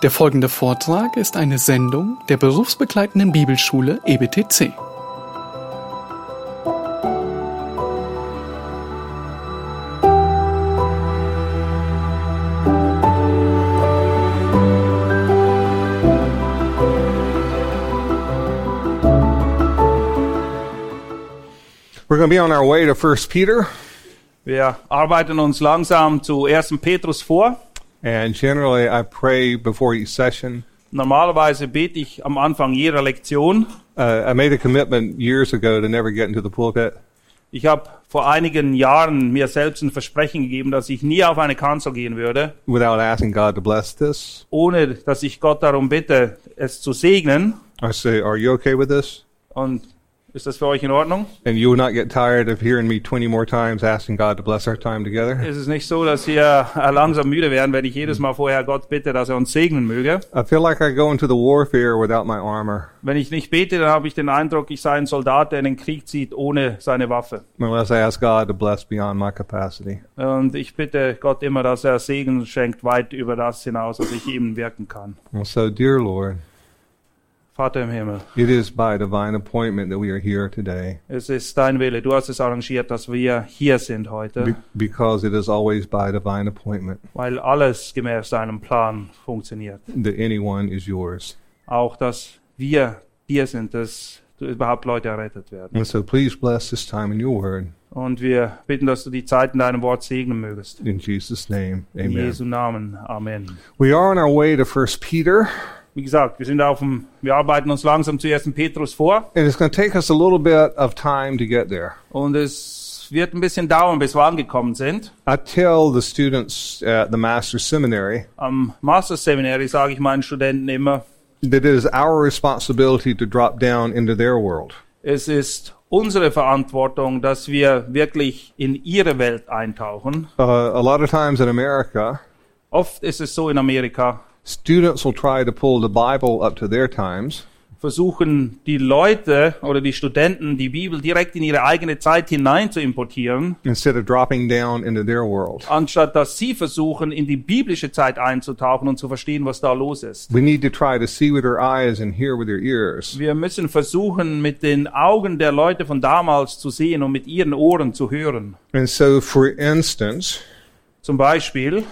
Der folgende Vortrag ist eine Sendung der berufsbegleitenden Bibelschule EBTC. We're going to be on our way to First Peter, Wir arbeiten uns langsam zu 1. Petrus vor. And generally I pray before each session. Normalerweise bete ich am Anfang jeder Lektion. Uh, I made a commitment years ago to never get into the pulpit, Ich habe vor einigen Jahren mir selbst ein Versprechen gegeben, dass ich nie auf eine Kanzel gehen würde, without asking God to bless this. ohne dass ich Gott darum bitte, es zu segnen. I say, Are you okay with this? Und ist das für euch in Ordnung? And you will not get tired of hearing me 20 more times asking God to bless our time together. Ist es nicht so, dass ihr äh, langsam müde werden, wenn ich jedes Mal vorher Gott bitte, dass er uns segnen möge? I feel like I go into the warfare without my armor Wenn ich nicht bete, dann habe ich den Eindruck, ich sei ein Soldat, der in den Krieg zieht ohne seine Waffe. unless I ask God to bless beyond my capacity. Und ich bitte Gott immer, dass er Segen schenkt, weit über das hinaus, was ich ihm wirken kann. And so, dear Lord, Vater im Himmel, it is by divine appointment that we are here today, es ist dein Wille. Du hast es arrangiert, dass wir hier sind be- heute, because it is always by divine appointment weil alles gemäß deinem Plan funktioniert. that anyone is yours. Auch, dass wir dir sind, dass du überhaupt Leute errettet werden. And so, please bless this time in your word. Und wir bitten, dass du die Zeit in deinem Wort segnen mögest. In Jesus' name, In amen. Jesu Namen. Amen. We are on our way to First Peter, Wie gesagt, wir sind auf dem, wir arbeiten uns langsam zu 1. Petrus vor. and it's going to take us a little bit of time to get there. Und es wird ein bisschen dauern, bis wir angekommen sind. I tell the students at the Master's Seminary Am Master Seminary sage ich meinen Studenten immer, that it is our responsibility to drop down into their world. es ist unsere Verantwortung, dass wir wirklich in ihre Welt eintauchen. Uh, a lot of times in America, Oft ist es so in Amerika, students will try to pull the Bible up to their times, versuchen die Leute oder die Studenten die Bibel direkt in ihre eigene Zeit hinein zu importieren, instead of dropping down into their world. anstatt dass sie versuchen, in die biblische Zeit einzutauchen und zu verstehen, was da los ist. We need to try to see with our eyes and hear with our ears. Wir müssen versuchen, mit den Augen der Leute von damals zu sehen und mit ihren Ohren zu hören. And so, for instance, Zum Beispiel,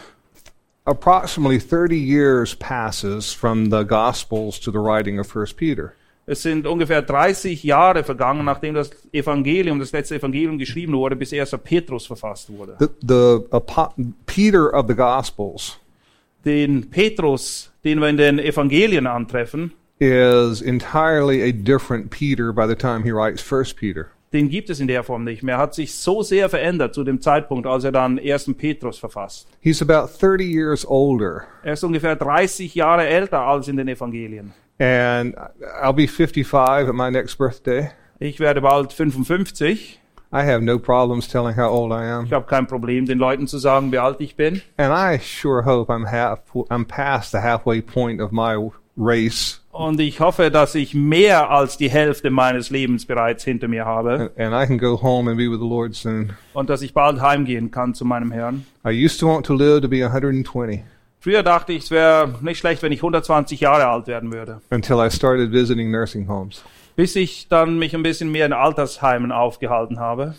approximately 30 years passes from the Gospels to the writing of First Peter. es sind ungefähr 30 Jahre vergangen, nachdem das Evangelium, das letzte Evangelium geschrieben wurde, bis 1. Petrus verfasst wurde. The, the Peter of the Gospels Den Petrus, den wir in den Evangelien antreffen, is entirely a different Peter by the time he writes First Peter. Den gibt es in der Form nicht mehr. Er hat sich so sehr verändert zu dem Zeitpunkt, als er dann 1. Petrus verfasst. He's about 30 years older, Er ist ungefähr 30 Jahre älter als in den Evangelien. and I'll be 55 at my next birthday. Ich werde bald 55. I have no problems telling how old I am, Ich habe kein Problem, den Leuten zu sagen, wie alt ich bin. and I sure hope I'm half I'm past the halfway point of my race, Und ich hoffe, dass ich mehr als die Hälfte meines Lebens bereits hinter mir habe and, and I can go home and be with the Lord soon. und dass ich bald heimgehen kann zu meinem Herrn. I used to want to live to be 120 Früher dachte ich, es wäre nicht schlecht, wenn ich 120 Jahre alt werden würde. until I started visiting nursing homes. Bis ich dann mich ein bisschen mehr in Altersheimen aufgehalten habe.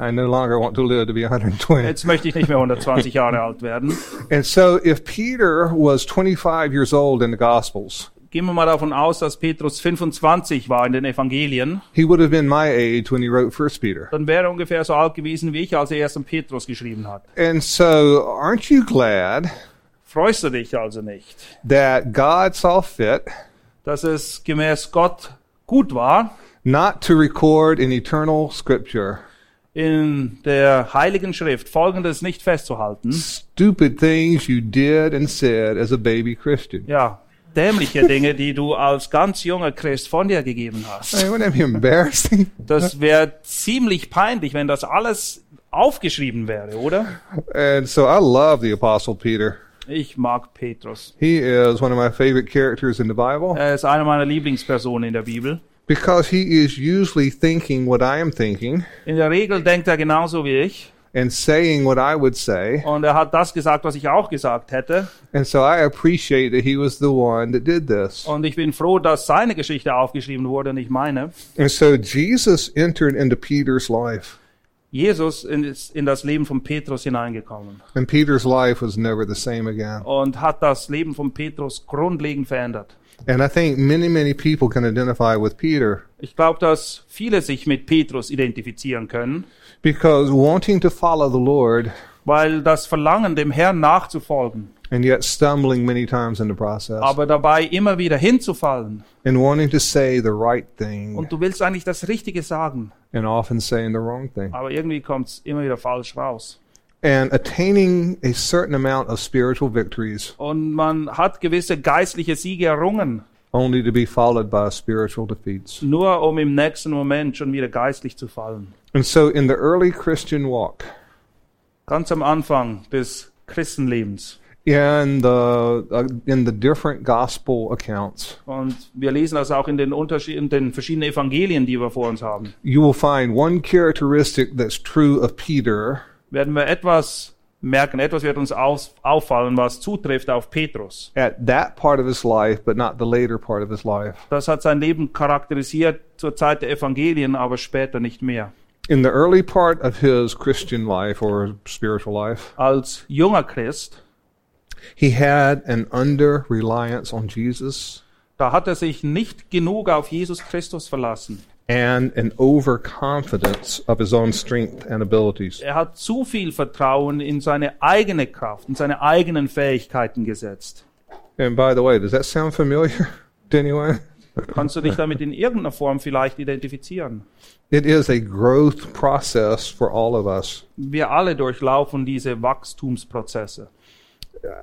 I no longer want to live to be 120. Jetzt möchte ich nicht mehr 120 Jahre alt werden. And so, if Peter was 25 years old in the Gospels, Gehen wir mal davon aus, dass Petrus 25 war in den Evangelien. he would have been my age when he wrote First Peter. Dann wäre er ungefähr so alt gewesen wie ich, als er 1. Petrus geschrieben hat. And so, aren't you glad Freust du dich also nicht, that God saw fit dass es gemäß Gott gut war, not to record in eternal Scripture in der Heiligen Schrift Folgendes nicht festzuhalten. stupid things you did and said as a baby Christian? Ja, dämliche Dinge, die du als ganz junger Christ von dir gegeben hast. Hey, wouldn't that be embarrassing? Das wäre ziemlich peinlich, wenn das alles aufgeschrieben wäre, oder? And so, I love the Apostle Peter. Ich mag Petrus. He is one of my favorite characters in the Bible Er ist eine meiner Lieblingspersonen in der Bibel. Because he is usually thinking what I am thinking In der Regel denkt er genauso wie ich. and saying what I would say. Und er hat das gesagt, was ich auch gesagt hätte. And so I appreciate that he was the one that did this. Und ich bin froh, dass seine Geschichte aufgeschrieben wurde, nicht meine. And so Jesus entered into Peter's life. Jesus ist in das Leben von Petrus hineingekommen And Peter's life was never the same again. und hat das Leben von Petrus grundlegend verändert. And I think many, many people can identify with Peter Ich glaube, dass viele sich mit Petrus identifizieren können, because wanting to follow the Lord weil das Verlangen, dem Herrn nachzufolgen, and yet stumbling many times in the process aber dabei immer wieder hinzufallen and wanting to say the right thing und du willst eigentlich das Richtige sagen, and often saying the wrong thing. aber irgendwie kommt es immer wieder falsch raus. And attaining a certain amount of spiritual victories Und man hat gewisse geistliche Siege errungen, only to be followed by spiritual defeats. nur um im nächsten Moment schon wieder geistlich zu fallen. And so in the early Christian walk, Ganz am Anfang des Christenlebens. in the uh, in the different gospel accounts, Und wir lesen das auch in den, Unterschied in den verschiedenen Evangelien, die wir vor uns haben. you will find one characteristic that's true of Peter Werden wir etwas merken, etwas wird uns auffallen, was zutrifft auf Petrus. at that part of his life, but not the later part of his life. Das hat sein Leben charakterisiert zur Zeit der Evangelien, aber später nicht mehr. In the early part of his Christian life or spiritual life, Als junger Christ, he had an under reliance on Jesus da hat er sich nicht genug auf Jesus Christus verlassen. And an overconfidence of his own strength and abilities. Er hat zu viel Vertrauen in seine eigene Kraft, in seine eigenen Fähigkeiten gesetzt. And by the way, does that sound familiar to anyone? Kannst du dich damit in irgendeiner Form vielleicht identifizieren? It is a growth process for all of us. Wir alle durchlaufen diese Wachstumsprozesse.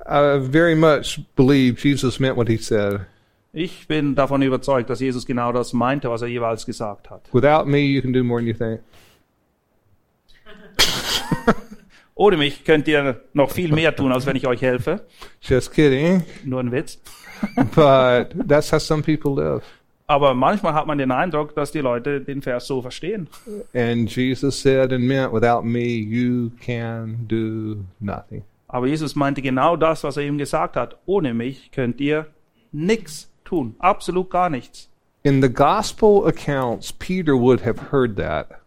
I very much believe Jesus meant what he said. Ich bin davon überzeugt, dass Jesus genau das meinte, was er jeweils gesagt hat. Without me, you can do more than you think. Ohne mich könnt ihr noch viel mehr tun, als wenn ich euch helfe. Just kidding. Nur ein Witz. But that's how some people live. Aber manchmal hat man den Eindruck, dass die Leute den Vers so verstehen. And Jesus said and meant, without me, you can do nothing. Aber Jesus meinte genau das, was er ihm gesagt hat. Ohne mich könnt ihr nichts tun. Absolut gar nichts. In the gospel accounts, Peter would have heard that.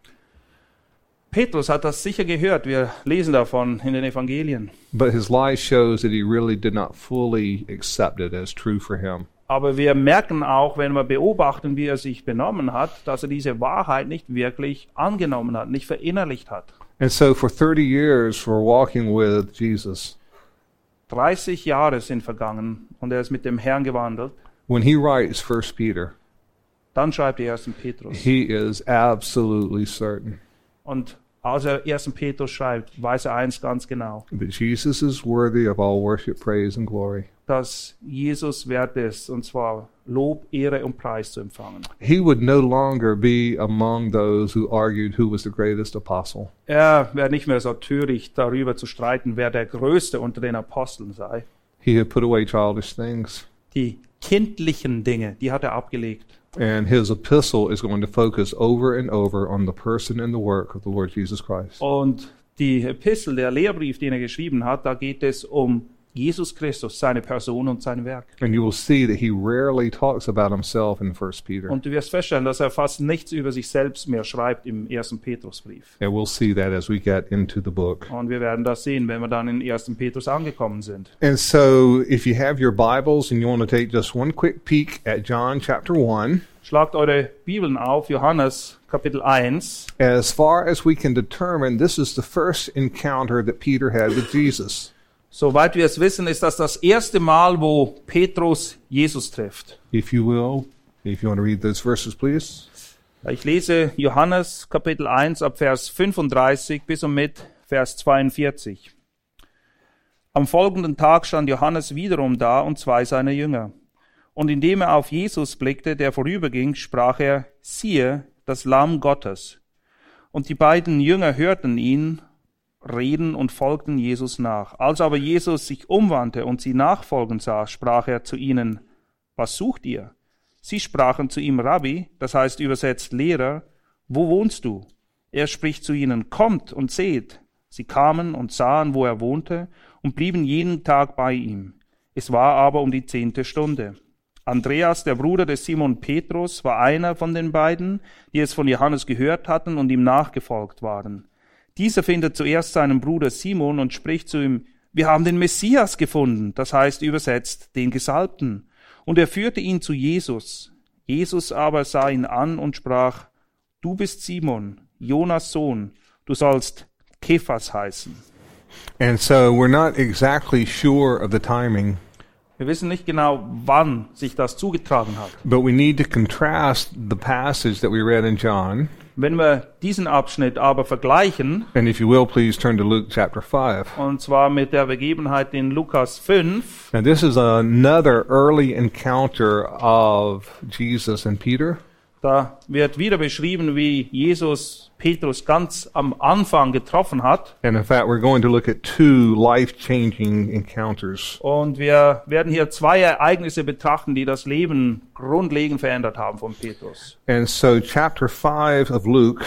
Petrus hat das sicher gehört. Wir lesen davon in den Evangelien. But his life shows that he really did not fully accept it as true for him. Aber wir merken auch, wenn wir beobachten, wie er sich benommen hat, dass er diese Wahrheit nicht wirklich angenommen hat, nicht verinnerlicht hat. And so for 30 years, for walking with Jesus, 30 Jahre sind vergangen und er ist mit dem Herrn gewandelt. When he writes First Peter, Dann schreibt er 1. Petrus. he is absolutely certain Und als er 1. Petrus schreibt, weiß er eins ganz genau, that Jesus is worthy of all worship, praise, and glory. dass Jesus wert ist, und zwar Lob, Ehre und Preis zu empfangen. He would no longer be among those who argued who was the greatest apostle. Er wäre nicht mehr so töricht, darüber zu streiten, wer der Größte unter den Aposteln sei. He had put away childish things. Die kindlichen Dinge, die hat er abgelegt. And his epistle is going to focus over and over on the person and the work of the Lord Jesus Christ. Und die Epistel, der Lehrbrief, den er geschrieben hat, da geht es um Jesus Christus, seine Person und sein Werk. And you will see that he rarely talks about himself in First Peter. Und du wirst feststellen, dass er fast nichts über sich selbst mehr schreibt im ersten Petrusbrief. And we'll see that as we get into the book. Und wir werden das sehen, wenn wir dann in 1. Petrus angekommen sind. And so, if you have your Bibles and you want to take just one quick peek at John chapter 1, Schlagt eure Bibeln auf, Johannes Kapitel 1. as far as we can determine, this is the first encounter that Peter had with Jesus. Soweit wir es wissen, ist das das erste Mal, wo Petrus Jesus trifft. If you will, if you want to read those verses, please. Ich lese Johannes Kapitel 1 ab Vers 35 bis und mit Vers 42. Am folgenden Tag stand Johannes wiederum da und zwei seiner Jünger. Und indem er auf Jesus blickte, der vorüberging, sprach er, siehe, das Lamm Gottes. Und die beiden Jünger hörten ihn reden und folgten Jesus nach. Als aber Jesus sich umwandte und sie nachfolgen sah, sprach er zu ihnen, was sucht ihr? Sie sprachen zu ihm, Rabbi, das heißt übersetzt Lehrer, wo wohnst du? Er spricht zu ihnen, kommt und seht. Sie kamen und sahen, wo er wohnte, und blieben jeden Tag bei ihm. Es war aber um die zehnte Stunde. Andreas, der Bruder des Simon Petrus, war einer von den beiden, die es von Johannes gehört hatten und ihm nachgefolgt waren. Dieser findet zuerst seinen Bruder Simon und spricht zu ihm, wir haben den Messias gefunden, das heißt übersetzt den Gesalbten. Und er führte ihn zu Jesus. Jesus aber sah ihn an und sprach, du bist Simon, Jonas Sohn, du sollst Kephas heißen. And so we're not exactly sure of the timing, Wir wissen nicht genau, wann sich das zugetragen hat. but we need to contrast the passage that we read in John. Wenn wir diesen Abschnitt aber vergleichen, And if you will, please turn to Luke chapter 5. und zwar mit der Begebenheit in Lukas 5, Now, this is another early encounter of Jesus and Peter. Da wird wieder beschrieben, wie Jesus Petrus ganz am Anfang getroffen hat. And in fact, we're going to look at two life changing encounters. Und wir werden hier zwei Ereignisse betrachten, die das Leben grundlegend verändert haben von Petrus. And so, chapter 5 of Luke,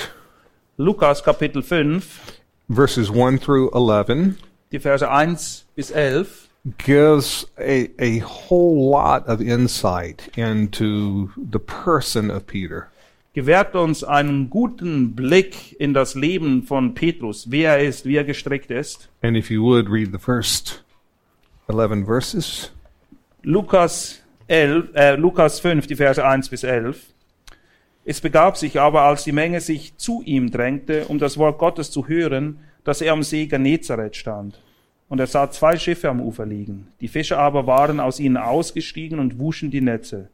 Lukas Kapitel 5, verses 1 through 11, die Verse 1 bis 11, gives a, a whole lot of insight into the person of Peter. gewährt uns einen guten Blick in das Leben von Petrus, wer er ist, wie er gestrickt ist. And if you would read the first 11 verses. Lukas, 11, äh, Lukas 5, die Verse 1 bis 11. Es begab sich aber, als die Menge sich zu ihm drängte, um das Wort Gottes zu hören, dass er am See Genezareth stand. Und er sah zwei Schiffe am Ufer liegen. Die Fischer aber waren aus ihnen ausgestiegen und wuschen die Netze.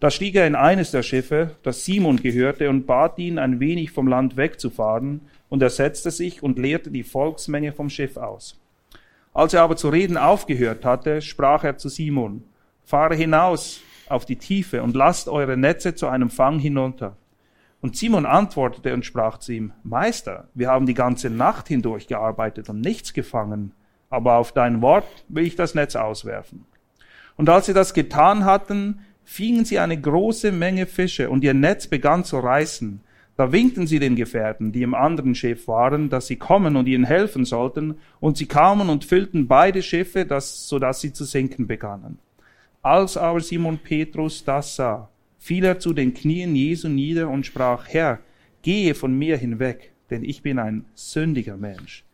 Da stieg er in eines der Schiffe, das Simon gehörte, und bat ihn, ein wenig vom Land wegzufahren, und er setzte sich und leerte die Volksmenge vom Schiff aus. Als er aber zu reden aufgehört hatte, sprach er zu Simon, fahre hinaus auf die Tiefe und lasst eure Netze zu einem Fang hinunter. Und Simon antwortete und sprach zu ihm, Meister, wir haben die ganze Nacht hindurch gearbeitet und nichts gefangen, aber auf dein Wort will ich das Netz auswerfen. Und als sie das getan hatten, fingen sie eine große Menge Fische und ihr Netz begann zu reißen. Da winkten sie den Gefährten, die im anderen Schiff waren, dass sie kommen und ihnen helfen sollten, und sie kamen und füllten beide Schiffe, dass, so dass sie zu sinken begannen. Als aber Simon Petrus das sah, fiel er zu den Knien Jesu nieder und sprach, Herr, gehe von mir hinweg, denn ich bin ein sündiger Mensch.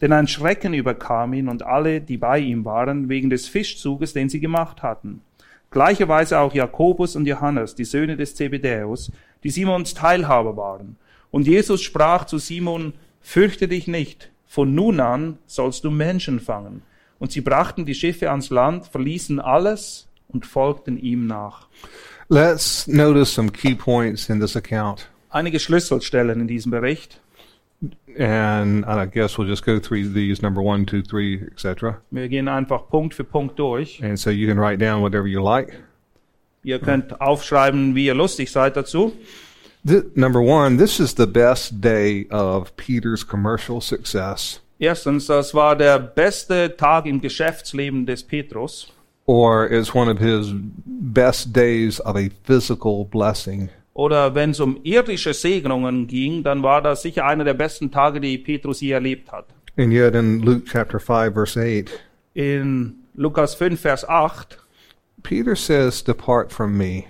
Denn ein Schrecken überkam ihn und alle, die bei ihm waren, wegen des Fischzuges, den sie gemacht hatten. Gleicherweise auch Jakobus und Johannes, die Söhne des Zebedäus, die Simons Teilhaber waren. Und Jesus sprach zu Simon, fürchte dich nicht, von nun an sollst du Menschen fangen. Und sie brachten die Schiffe ans Land, verließen alles und folgten ihm nach. Let's notice some key points in this account. Einige Schlüsselstellen in diesem Bericht. And I guess we'll just go through these number one, two, three, etc. Wir gehen einfach Punkt für Punkt durch. And so you can write down whatever you like. Ihr könnt aufschreiben, wie ihr lustig seid dazu. Th- number one, this is the best day of Peter's commercial success, Erstens, das war der beste Tag im Geschäftsleben des Petrus. or it's one of his best days of a physical blessing. Oder wenn es um irdische Segnungen ging, dann war das sicher einer der besten Tage, die Petrus je erlebt hat. And yet in Luke chapter 5, verse 8, In Lukas 5, Vers 8. Peter says, Depart from me,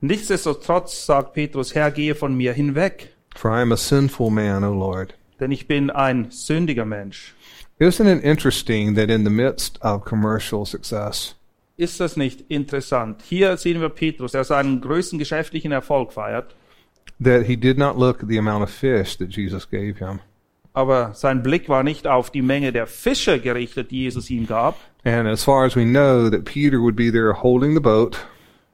Nichtsdestotrotz sagt Petrus, Herr, gehe von mir hinweg, for I am a sinful man, O Lord. denn ich bin ein sündiger Mensch. Isn't it interesting that in the midst of commercial success, Ist das nicht interessant? Hier sehen wir Petrus, der seinen größten geschäftlichen Erfolg feiert, that he did not look at the amount of fish that Jesus gave him? aber sein Blick war nicht auf die Menge der Fische gerichtet, die Jesus ihm gab. And as far as we know, that Peter would be there holding the boat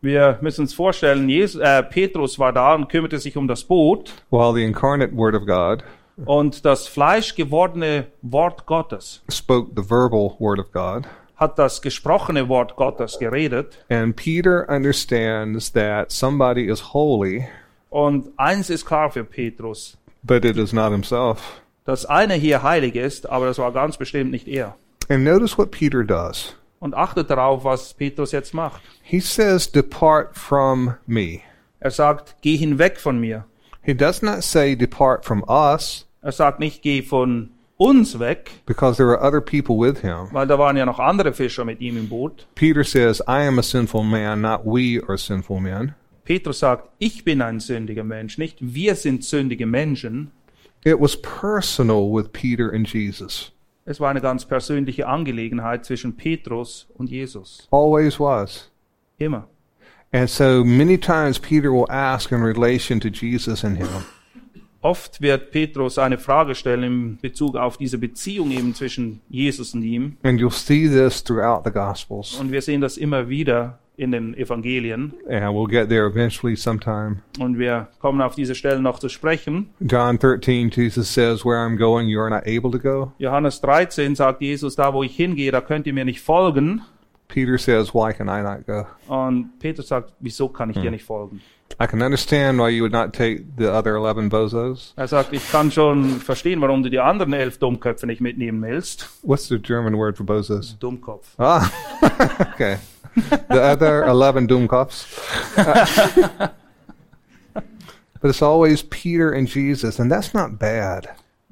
Wir müssen uns vorstellen, Jesus, äh, Petrus war da und kümmerte sich um das Boot while the incarnate Word of God und das fleischgewordene Wort Gottes spoke the verbal Word of God. Hat das gesprochene Wort Gottes geredet. And Peter understands that somebody is holy, Und eins ist klar für Petrus, but it is not himself. dass einer hier heilig ist, aber das war ganz bestimmt nicht er. And notice what Peter does. Und achtet darauf, was Petrus jetzt macht. He says, Depart from me. Er sagt, geh hinweg von mir. He does not say, Depart from us. Er sagt nicht, geh von uns weg, because there were other people with him. weil da waren ja noch andere Fischer mit ihm im Boot. Peter says, I am a sinful man, not we are sinful men. Petrus sagt, ich bin ein sündiger Mensch, nicht wir sind sündige Menschen. It was personal with Peter and Jesus. Es war eine ganz persönliche Angelegenheit zwischen Petrus und Jesus. Always was. Immer. And so many times Peter will ask in relation to Jesus and him, Oft wird Petrus eine Frage stellen in Bezug auf diese Beziehung eben zwischen Jesus und ihm. and you'll see this throughout the Gospels. Und wir sehen das immer wieder in den Evangelien. And we'll get there eventually sometime. Und wir kommen auf diese Stellen noch zu sprechen. John 13, Jesus says, Where I'm going, you are not able to go. Johannes 13 sagt Jesus, da wo ich hingehe, da könnt ihr mir nicht folgen. Peter says, Why can I not go? Und Petrus sagt, wieso kann ich dir nicht folgen? I can understand why you would not take the other 11 bozos. Er sagt, ich kann schon verstehen, warum du die anderen elf Dummköpfe nicht mitnehmen willst. What's the German word for bozos? Dummkopf. Ah, okay. The other 11 Doomkopfs. Uh, but it's always Peter and Jesus, and that's not bad.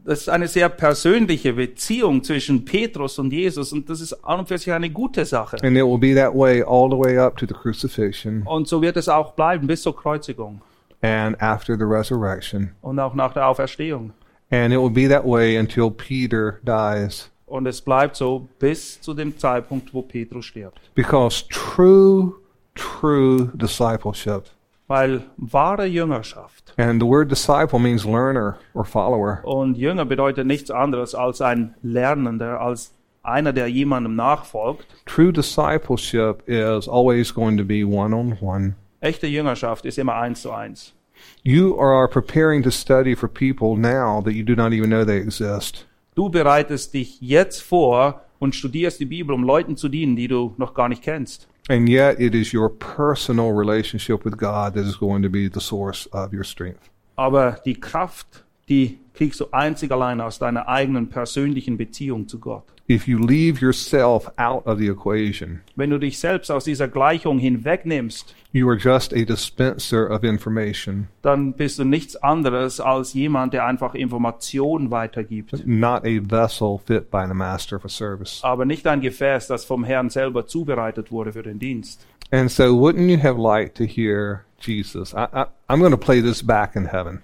Das ist eine sehr persönliche Beziehung zwischen Petrus und Jesus und das ist an und für sich eine gute Sache. And it will be that way all the way up to the crucifixion Und so wird es auch bleiben bis zur Kreuzigung and after the resurrection. und auch nach der Auferstehung. And it will be that way until Peter dies. Und es bleibt so bis zu dem Zeitpunkt, wo Petrus stirbt. Because true, true discipleship, Weil wahre Jüngerschaft and the word disciple means learner or follower, und Jünger bedeutet nichts anderes als ein Lernender, als einer, der jemandem nachfolgt. true discipleship is always going to be one on one. Echte Jüngerschaft ist immer eins zu eins. You are preparing to study for people now that you do not even know they exist. Du bereitest dich jetzt vor und studierst die Bibel, um Leuten zu dienen, die du noch gar nicht kennst. And yet, it is your personal relationship with God that is going to be the source of your strength. Aber die Kraft, die kriegst du einzig allein aus deiner eigenen persönlichen Beziehung zu Gott. If you leave yourself out of the equation, Wenn du dich selbst aus dieser Gleichung hinwegnimmst, you are just a dispenser of information, dann bist du nichts anderes als jemand, der einfach Informationen weitergibt. not a vessel fit by the master for service. Aber nicht ein Gefäß, das vom Herrn selber zubereitet wurde für den Dienst. And so, wouldn't you have liked to hear Jesus? I, I, I'm going to play this back in heaven.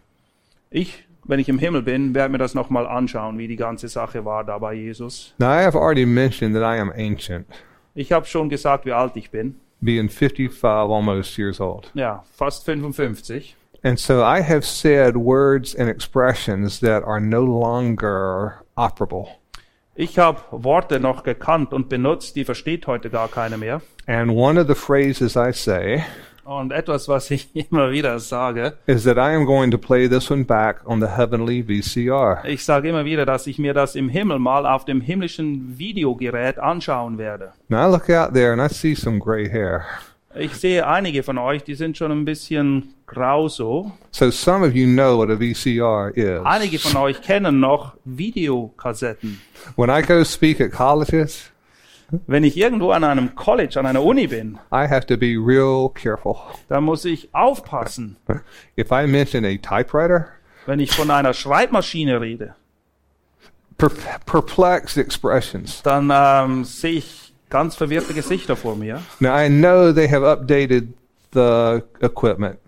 Ich, wenn ich im Himmel bin, werde mir das nochmal anschauen, wie die ganze Sache war da bei Jesus. Now, I have already mentioned that I am ancient, Ich habe schon gesagt, wie alt ich bin. Being 55 almost years old. Ja, fast 55. And so I have said words and expressions that are no longer operable. Ich habe Worte noch gekannt und benutzt, die versteht heute gar keiner mehr. And one of the phrases I say Und etwas, was ich immer wieder sage, is that I am going to play this one back on the heavenly VCR. ich sage immer wieder, dass ich mir das im Himmel mal auf dem himmlischen Videogerät anschauen werde. Now I look out there and I see some gray hair. Ich sehe einige von euch, die sind schon ein bisschen grau so. So some of you know what a VCR is. Einige von euch kennen noch Videokassetten. When I go speak at colleges, Wenn ich irgendwo an einem College, an einer Uni bin, I have to be real careful. dann muss ich aufpassen, If I mention a typewriter, wenn ich von einer Schreibmaschine rede. per- perplexed expressions. Dann ähm, sehe ich ganz verwirrte Gesichter vor mir. Now I know they have updated the equipment,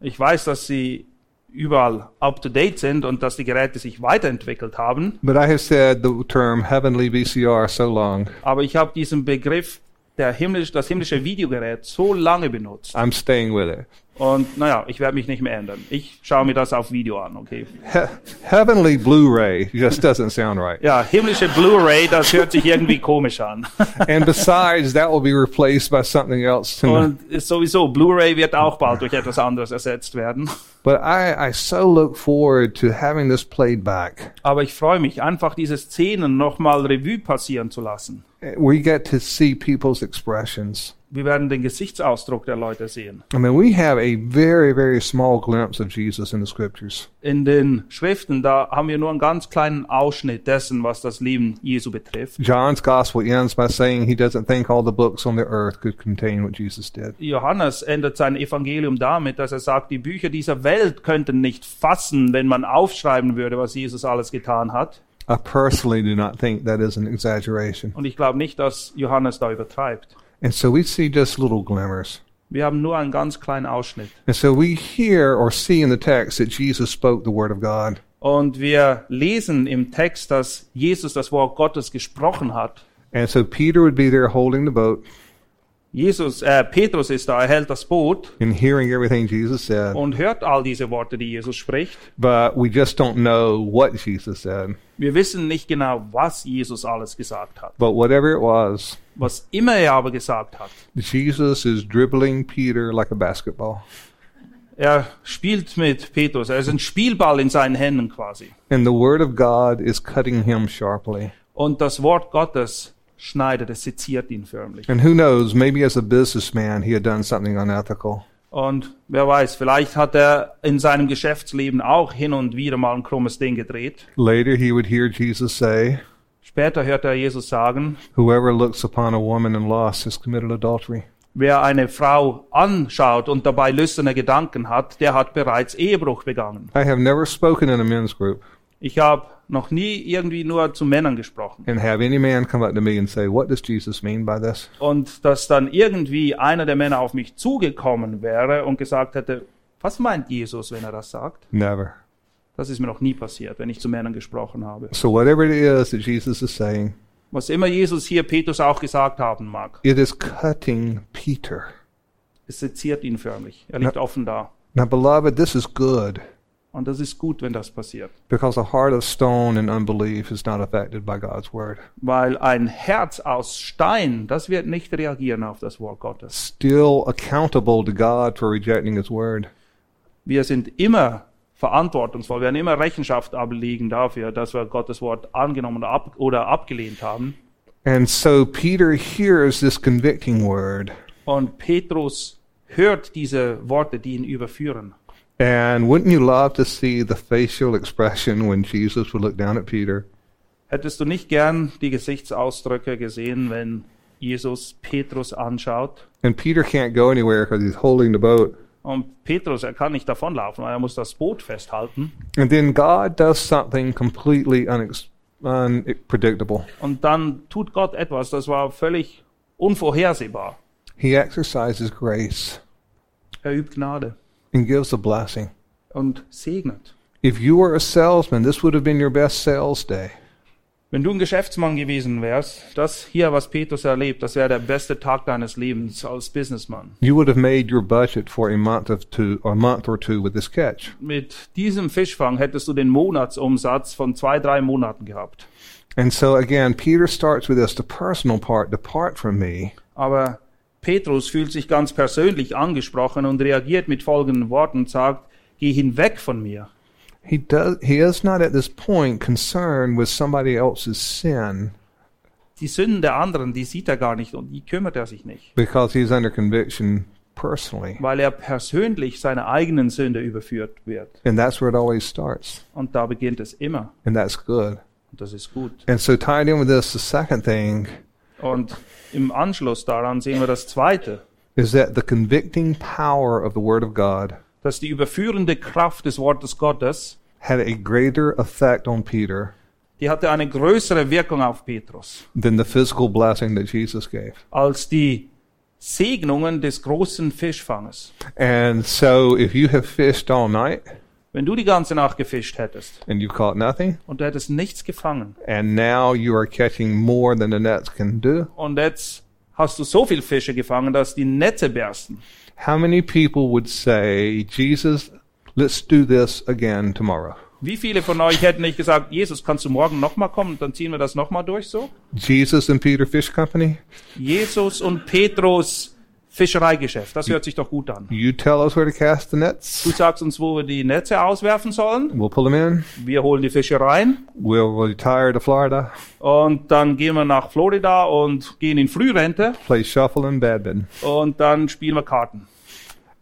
Ich weiß, dass sie überall up-to-date sind und dass die Geräte sich weiterentwickelt haben. but I have said the term heavenly VCR so long. Aber ich habe diesen Begriff, der himmlisch, das himmlische Videogerät, so lange benutzt. I'm staying with it. Und naja, ich werde mich nicht mehr ändern. Ich schaue mir das auf Video an, okay? He- heavenly Blu-ray just doesn't sound right. Ja, himmlische Blu-ray, das hört sich irgendwie komisch an. And besides, that will be replaced by something else. tonight. Und sowieso, Blu-ray wird auch bald durch etwas anderes ersetzt werden. But I, I so look forward to having this played back. Aber ich freue mich, einfach diese Szenen nochmal Revue passieren zu lassen. We get to see people's expressions. Wir werden den Gesichtsausdruck der Leute sehen. I mean, we have a very, very small glimpse of Jesus in the scriptures. In den Schriften, da haben wir nur einen ganz kleinen Ausschnitt dessen, was das Leben Jesu betrifft. John's gospel ends by saying he doesn't think all the books on the earth could contain what Jesus did. Johannes endet sein Evangelium damit, dass er sagt, die Bücher dieser Welt könnten nicht fassen, wenn man aufschreiben würde, was Jesus alles getan hat. I personally do not think that is an exaggeration. Und ich glaube nicht, dass Johannes da übertreibt. And so we see just little glimmers. Wir haben nur einen ganz kleinen Ausschnitt. And so we hear or see in the text that Jesus spoke the word of God. Und wir lesen im Text, dass Jesus das Wort Gottes gesprochen hat. And so Peter would be there holding the boat Jesus, äh, Petrus ist da, er hält das Boot and hearing everything Jesus said. und hört all diese Worte, die Jesus spricht. But we just don't know what Jesus said. Wir wissen nicht genau, was Jesus alles gesagt hat. But whatever it was, Was immer er aber gesagt hat, Jesus is dribbling Peter like a basketball. er spielt mit Petrus. Er ist ein Spielball in seinen Händen quasi. And the word of God is cutting him sharply. Und das Wort Gottes schneidet, es seziert ihn förmlich. And who knows, maybe as a businessman, he had done something unethical. Und wer weiß, vielleicht hat er in seinem Geschäftsleben auch hin und wieder mal ein krummes Ding gedreht. Later, he would hear Jesus say, Später hört er Jesus sagen, Whoever looks upon a woman in lust has committed adultery. wer eine Frau anschaut und dabei lüsterne Gedanken hat, der hat bereits Ehebruch begangen. I have never spoken in a men's group Ich habe noch nie irgendwie nur zu Männern gesprochen. and have any man come up to me and say, What does Jesus mean by this? Und dass dann irgendwie einer der Männer auf mich zugekommen wäre und gesagt hätte, was meint Jesus, wenn er das sagt? Never. Das ist mir noch nie passiert, wenn ich zu Männern gesprochen habe. So, whatever it is that Jesus is saying, Was immer Jesus hier Petrus auch gesagt haben mag, it is cutting Peter. es seziert ihn förmlich. Er liegt offen da. Now, beloved, this is good Und das ist gut, wenn das passiert. because a heart of stone and unbelief is not affected by God's word. Weil ein Herz aus Stein, das wird nicht reagieren auf das Wort Gottes. Still accountable to God for rejecting his word. Wir sind immer verantwortungsvoll, wir werden immer Rechenschaft ablegen dafür, dass wir Gottes Wort angenommen oder abgelehnt haben. And so Peter hears this convicting word. Und Petrus hört diese Worte, die ihn überführen. And wouldn't you love to see the facial expression when Jesus would look down at Peter? Hättest du nicht gern die Gesichtsausdrücke gesehen, wenn Jesus Petrus anschaut? And Peter can't go anywhere because he's holding the boat. Und Petrus, er kann nicht davonlaufen, weil er muss das Boot festhalten. And then God does something completely unpredictable. Und dann tut Gott etwas, das war völlig unvorhersehbar. He exercises grace Er übt Gnade and gives a blessing. und segnet. If you were a salesman, this would have been your best sales day. Wenn du ein Geschäftsmann gewesen wärst, das hier, was Petrus erlebt, das wäre der beste Tag deines Lebens als Businessman. You would have made your budget for a month of two, a month or two with this catch. Mit diesem Fischfang hättest du den Monatsumsatz von zwei, drei Monaten gehabt. And so again, Peter starts with this, the personal part, depart from me. Aber Petrus fühlt sich ganz persönlich angesprochen und reagiert mit folgenden Worten und sagt, geh hinweg von mir. He does, he is not at this point concerned with somebody else's sin Die Sünden der anderen, die sieht er gar nicht und die kümmert er sich nicht, because he's under conviction personally. weil er persönlich seine eigenen Sünde überführt wird. And that's where it always starts. Und da beginnt es immer. And that's good. Und das ist gut. And so tied in with this, the second thing Und im Anschluss daran sehen wir das Zweite, is that the convicting power of the Word of God dass die überführende Kraft des Wortes Gottes, had a greater effect on Peter die hatte eine größere Wirkung auf Petrus than the physical blessing that Jesus gave. als die Segnungen des großen Fischfanges. And so if you have fished all night Wenn du die ganze Nacht gefischt hättest and you caught nothing, und du hättest nichts gefangen and now you are catching more than the nets can do, und jetzt hast du so viel Fische gefangen, dass die Netze bersten. how many people would say, Jesus, let's do this again tomorrow? Wie viele von euch hätten nicht gesagt, Jesus, kannst du morgen nochmal kommen, dann ziehen wir das nochmal durch so? Jesus and Peter Fish Company, Jesus und Petrus Fischereigeschäft, das hört sich doch gut an. you tell us where to cast the Du nets, sagst uns, wo wir die Netze auswerfen sollen. we'll pull them in, Wir holen die Fische rein we'll retire to Florida, und dann gehen wir nach Florida und gehen in Frührente play shuffle and badminton. und dann spielen wir Karten.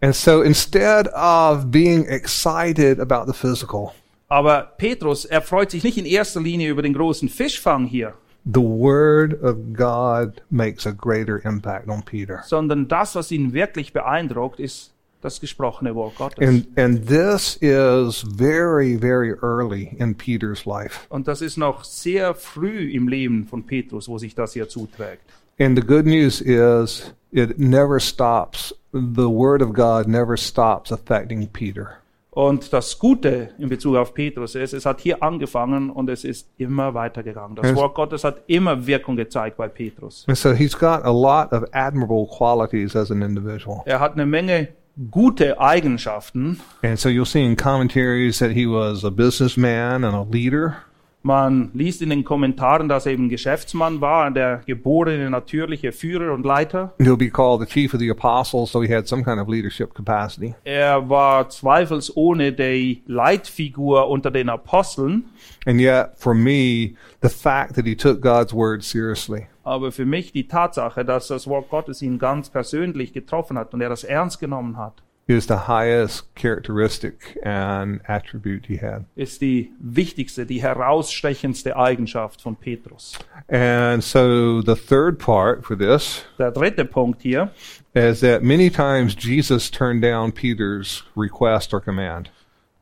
And so instead of being excited about the physical, Aber Petrus, er freut sich nicht in erster Linie über den großen Fischfang hier, the Word of God makes a greater impact on Peter. sondern das, was ihn wirklich beeindruckt, ist das gesprochene Wort Gottes. And, and this is very, very early in Peter's life. Und das ist noch sehr früh im Leben von Petrus, wo sich das hier zuträgt. And the good news is it never stops. The Word of God never stops affecting Peter. Und das Gute in Bezug auf Petrus ist, es hat hier angefangen und es ist immer weitergegangen. Das Wort Gottes hat immer Wirkung gezeigt bei Petrus. And so he's got a lot of admirable qualities as an individual. Er hat eine Menge gute Eigenschaften. And so you'll see in commentaries that he was a businessman and a leader. Man liest in den Kommentaren, dass er eben Geschäftsmann war, der geborene natürliche Führer und Leiter. He'll be called the chief of the apostles, so he had some kind of leadership capacity. Er war zweifelsohne die Leitfigur unter den Aposteln. And yet, for me, the fact that he took God's word seriously Aber für mich die Tatsache, dass das Wort Gottes ihn ganz persönlich getroffen hat und er das ernst genommen hat, is the highest characteristic and attribute he had. ist die wichtigste, die herausstechendste Eigenschaft von Petrus. And so the third part for this Der dritte Punkt hier is that many times Jesus turned down Peter's request or command.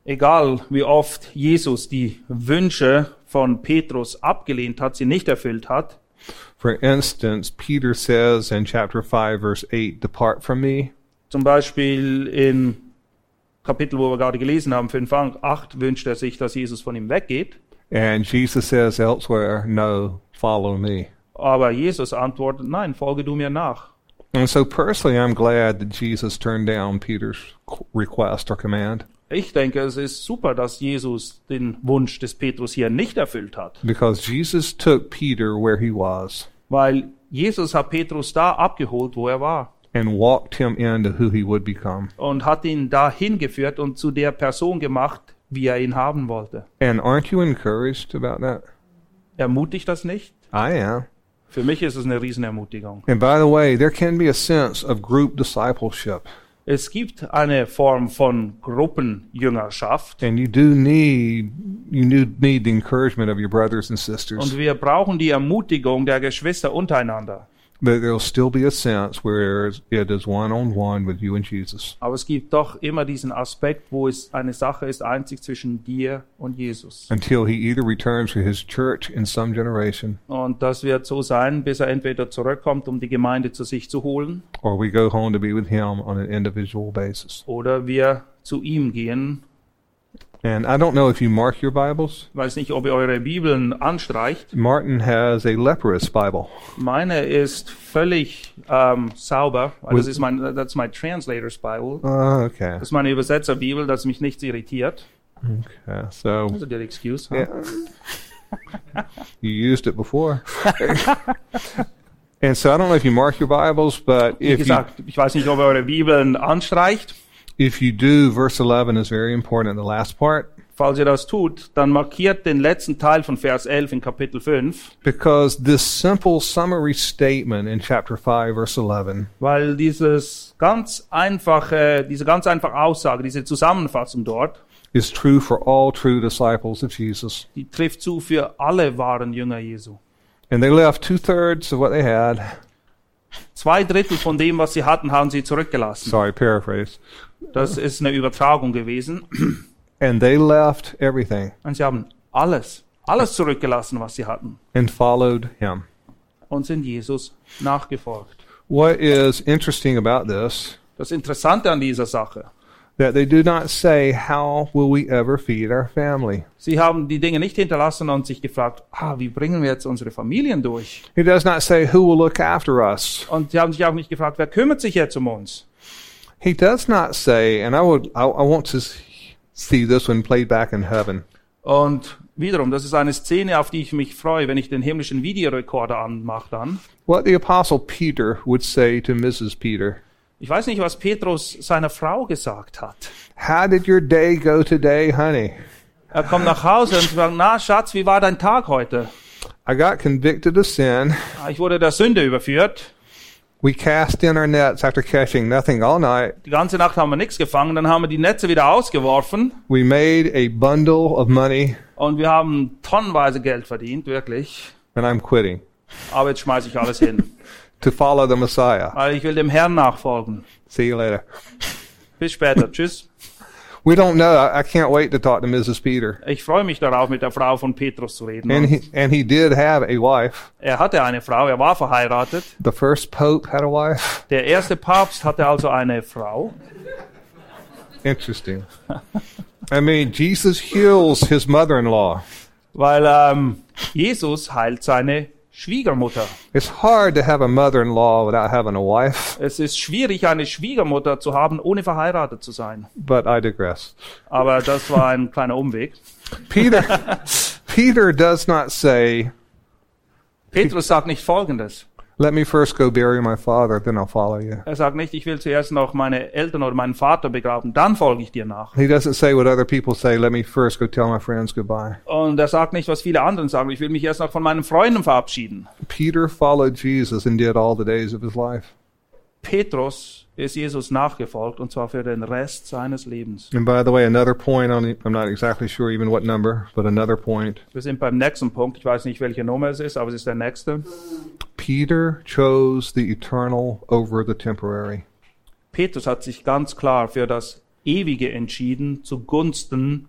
Egal wie oft Jesus die Wünsche von Petrus abgelehnt hat, sie nicht erfüllt hat. For instance, Peter says in chapter 5, verse 8, Depart from me, Zum Beispiel in Kapitel, wo wir gerade gelesen haben, 5, 8 wünscht er sich, dass Jesus von ihm weggeht. and Jesus says elsewhere, No, follow me. Aber Jesus antwortet, nein, folge du mir nach. And so personally, I'm glad that Jesus turned down Peter's request or command Ich denke, es ist super, dass Jesus den Wunsch des Petrus hier nicht erfüllt hat. because Jesus took Peter where he was Weil Jesus hat Petrus da abgeholt, wo er war. And walked him into who he would become. Und hat ihn da hingeführt und zu der Person gemacht, wie er ihn haben wollte. And aren't you encouraged about that? Ermutigt das nicht? I am. Für mich ist es eine Riesenermutigung. And by the way, there can be a sense of group discipleship. Es gibt eine Form von Gruppenjüngerschaft And you do need you do need the encouragement of your brothers and sisters. und wir brauchen die Ermutigung der Geschwister untereinander. But there'll still be a sense where it is one on one with you and Jesus. Aber es gibt doch immer diesen Aspekt, wo es eine Sache ist, einzig zwischen dir und Jesus. Until he either returns for his church in some generation Und das wird so sein, bis er entweder zurückkommt, um die Gemeinde zu sich zu holen, or we go home to be with him on an individual basis. oder wir zu ihm gehen. And I don't know if you mark your Bibles. Weiß nicht, ob ihr eure Bibeln anstreicht. Martin has a leprous Bible. Meine ist völlig ähm, sauber. weil Das ist mein, that's my translator's Bible. Oh, okay. Das ist meine Übersetzerbibel, dass mich nichts irritiert. Okay. So Also der Excuse. huh? Yeah. you used it before. and so I don't know if you mark your Bibles, but Wie if you, gesagt, ich weiß nicht, ob ihr eure Bibeln anstreicht. If you do, verse 11 is very important, the last part, Falls ihr das tut, dann markiert den letzten Teil von Vers 11 in Kapitel 5, because this simple summary statement in chapter 5, verse 11, weil dieses ganz einfache, diese ganz einfache Aussage, diese Zusammenfassung dort, is true for all true disciples of Jesus. die trifft zu für alle wahren Jünger Jesu. And they left two thirds of what they had. Zwei Drittel von dem, was sie hatten, haben sie zurückgelassen. Sorry, paraphrase. Das ist eine Übertragung gewesen. And they left everything Und sie haben alles, alles zurückgelassen, was sie hatten. and followed him. Und sind Jesus nachgefolgt. What is interesting about this Das Interessante an dieser Sache, that they do not say, How will we ever feed our family? sie haben die Dinge nicht hinterlassen und sich gefragt, ah, wie bringen wir jetzt unsere Familien durch? He does not say, Who will look after us? Und sie haben sich auch nicht gefragt, wer kümmert sich jetzt um uns? He does not say, and I would, I, I want to see this one played back in heaven. Und wiederum, das ist eine Szene, auf die ich mich freue, wenn ich den himmlischen Videorekorder anmache dann. What the Apostle Peter would say to Mrs. Peter Ich weiß nicht, was Petrus seiner Frau gesagt hat. How did your day go today, honey? Er kommt nach Hause und sagt, na Schatz, wie war dein Tag heute? I got convicted of sin. "Ah, Ich wurde der Sünde überführt. We cast in our nets after catching nothing all night. Die ganze Nacht haben wir nichts gefangen, dann haben wir die Netze wieder ausgeworfen We made a bundle of money, und wir haben tonnenweise Geld verdient, wirklich. and I'm quitting Aber jetzt schmeiße ich alles hin, to follow the Messiah. weil ich will dem Herrn nachfolgen. See you later. Bis später. Tschüss. We don't know. I, I can't wait to talk to Mrs. Peter. Ich freue mich darauf, mit der Frau von Petrus zu reden. And he, and he did have a wife. er hatte eine Frau, er war verheiratet. The first pope had a wife. Der erste Papst hatte also eine Frau. Interesting. I mean, Jesus heals his mother-in-law. Weil ähm, Jesus heilt seine Schwiegermutter. It's hard to have a mother-in-law without having a wife, Es ist schwierig, eine Schwiegermutter zu haben, ohne verheiratet zu sein. but I digress. Aber das war ein kleiner Umweg. Peter, Peter does not say, Petrus sagt nicht Folgendes. Let me first go bury my father, then I'll follow you. Er sagt nicht, ich will zuerst noch meine Eltern oder meinen Vater begraben, dann folge ich dir nach. He doesn't say what other people say, let me first go tell my friends goodbye. Und er sagt nicht, was viele anderen sagen, ich will mich erst noch von meinen Freunden verabschieden. Peter followed Jesus and did all the days of his life. Petrus ist Jesus nachgefolgt und zwar für den Rest seines Lebens. And by the way, another point on the, I'm not exactly sure even what number, but another point. Wir sind beim nächsten Punkt. Ich weiß nicht, welche Nummer es ist, aber es ist der nächste. Peter chose the eternal over the temporary. Petrus hat sich ganz klar für das Ewige entschieden zugunsten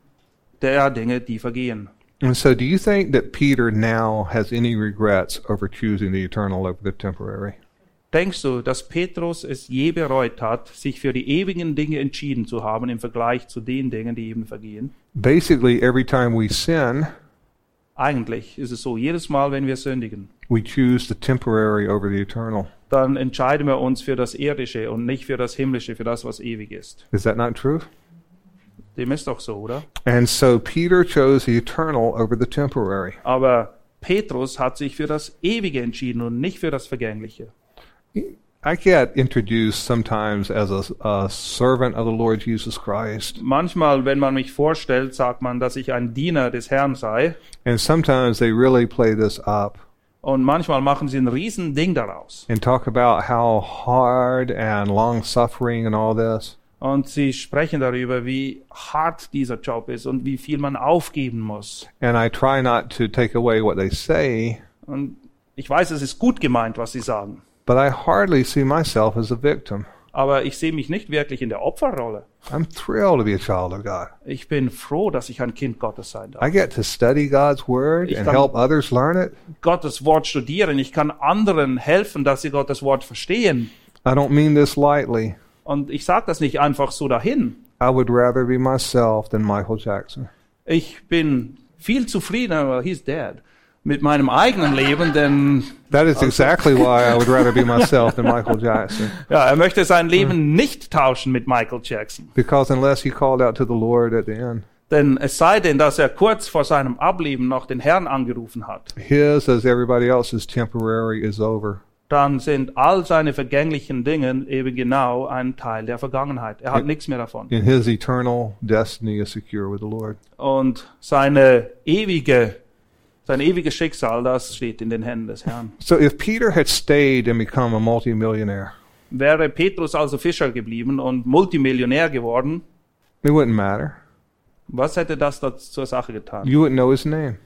der Dinge, die vergehen. And so, do you think that Peter now has any regrets over choosing the eternal over the temporary? Denkst du, dass Petrus es je bereut hat, sich für die ewigen Dinge entschieden zu haben im Vergleich zu den Dingen, die eben vergehen? Basically, every time we sin, Eigentlich ist es so, jedes Mal, wenn wir sündigen, we choose the temporary over the eternal. dann entscheiden wir uns für das Irdische und nicht für das Himmlische, für das, was ewig ist. Is that not true? Dem ist doch so, oder? And so, Peter chose the eternal over the temporary. Aber Petrus hat sich für das Ewige entschieden und nicht für das Vergängliche. I get introduced sometimes as a, a servant of the Lord Jesus Christ, Manchmal, wenn man mich vorstellt, sagt man, dass ich ein Diener des Herrn sei. and sometimes they really play this up Und manchmal machen sie ein riesen Ding daraus. and talk about how hard and long suffering and all this. Und sie sprechen darüber, wie hart dieser Job ist und wie viel man aufgeben muss. And I try not to take away what they say, Und ich weiß, es ist gut gemeint, was sie sagen. But I hardly see myself as a victim. Aber ich sehe mich nicht wirklich in der Opferrolle. I'm thrilled to be a child of God. Ich bin froh, dass ich ein Kind Gottes sein darf. I get to study God's Word Ich and kann- help others learn it. Gottes Wort studieren. Ich kann anderen helfen, dass sie Gottes Wort verstehen. I don't mean this lightly. Und ich sage das nicht einfach so dahin. I would rather be myself than Michael Jackson. Ich bin viel zufriedener, well, he's dead, mit meinem eigenen Leben, denn That is exactly why I would rather be myself than Michael Jackson. ja, er möchte sein Leben nicht tauschen mit Michael Jackson. Because unless he called out to the Lord at the end, Denn es sei denn, dass er kurz vor seinem Ableben noch den Herrn angerufen hat, his, as everybody else's, temporary is over. dann sind all seine vergänglichen Dinge eben genau ein Teil der Vergangenheit. Er hat nichts mehr davon. And his eternal destiny is secure with the Lord. Und seine ewige, sein ewiges Schicksal, das steht in den Händen des Herrn. So if Peter had stayed and become a multimillionaire, Wäre Petrus also Fischer geblieben und Multimillionär geworden, it wouldn't matter. was hätte das da zur Sache getan? You wouldn't know his name.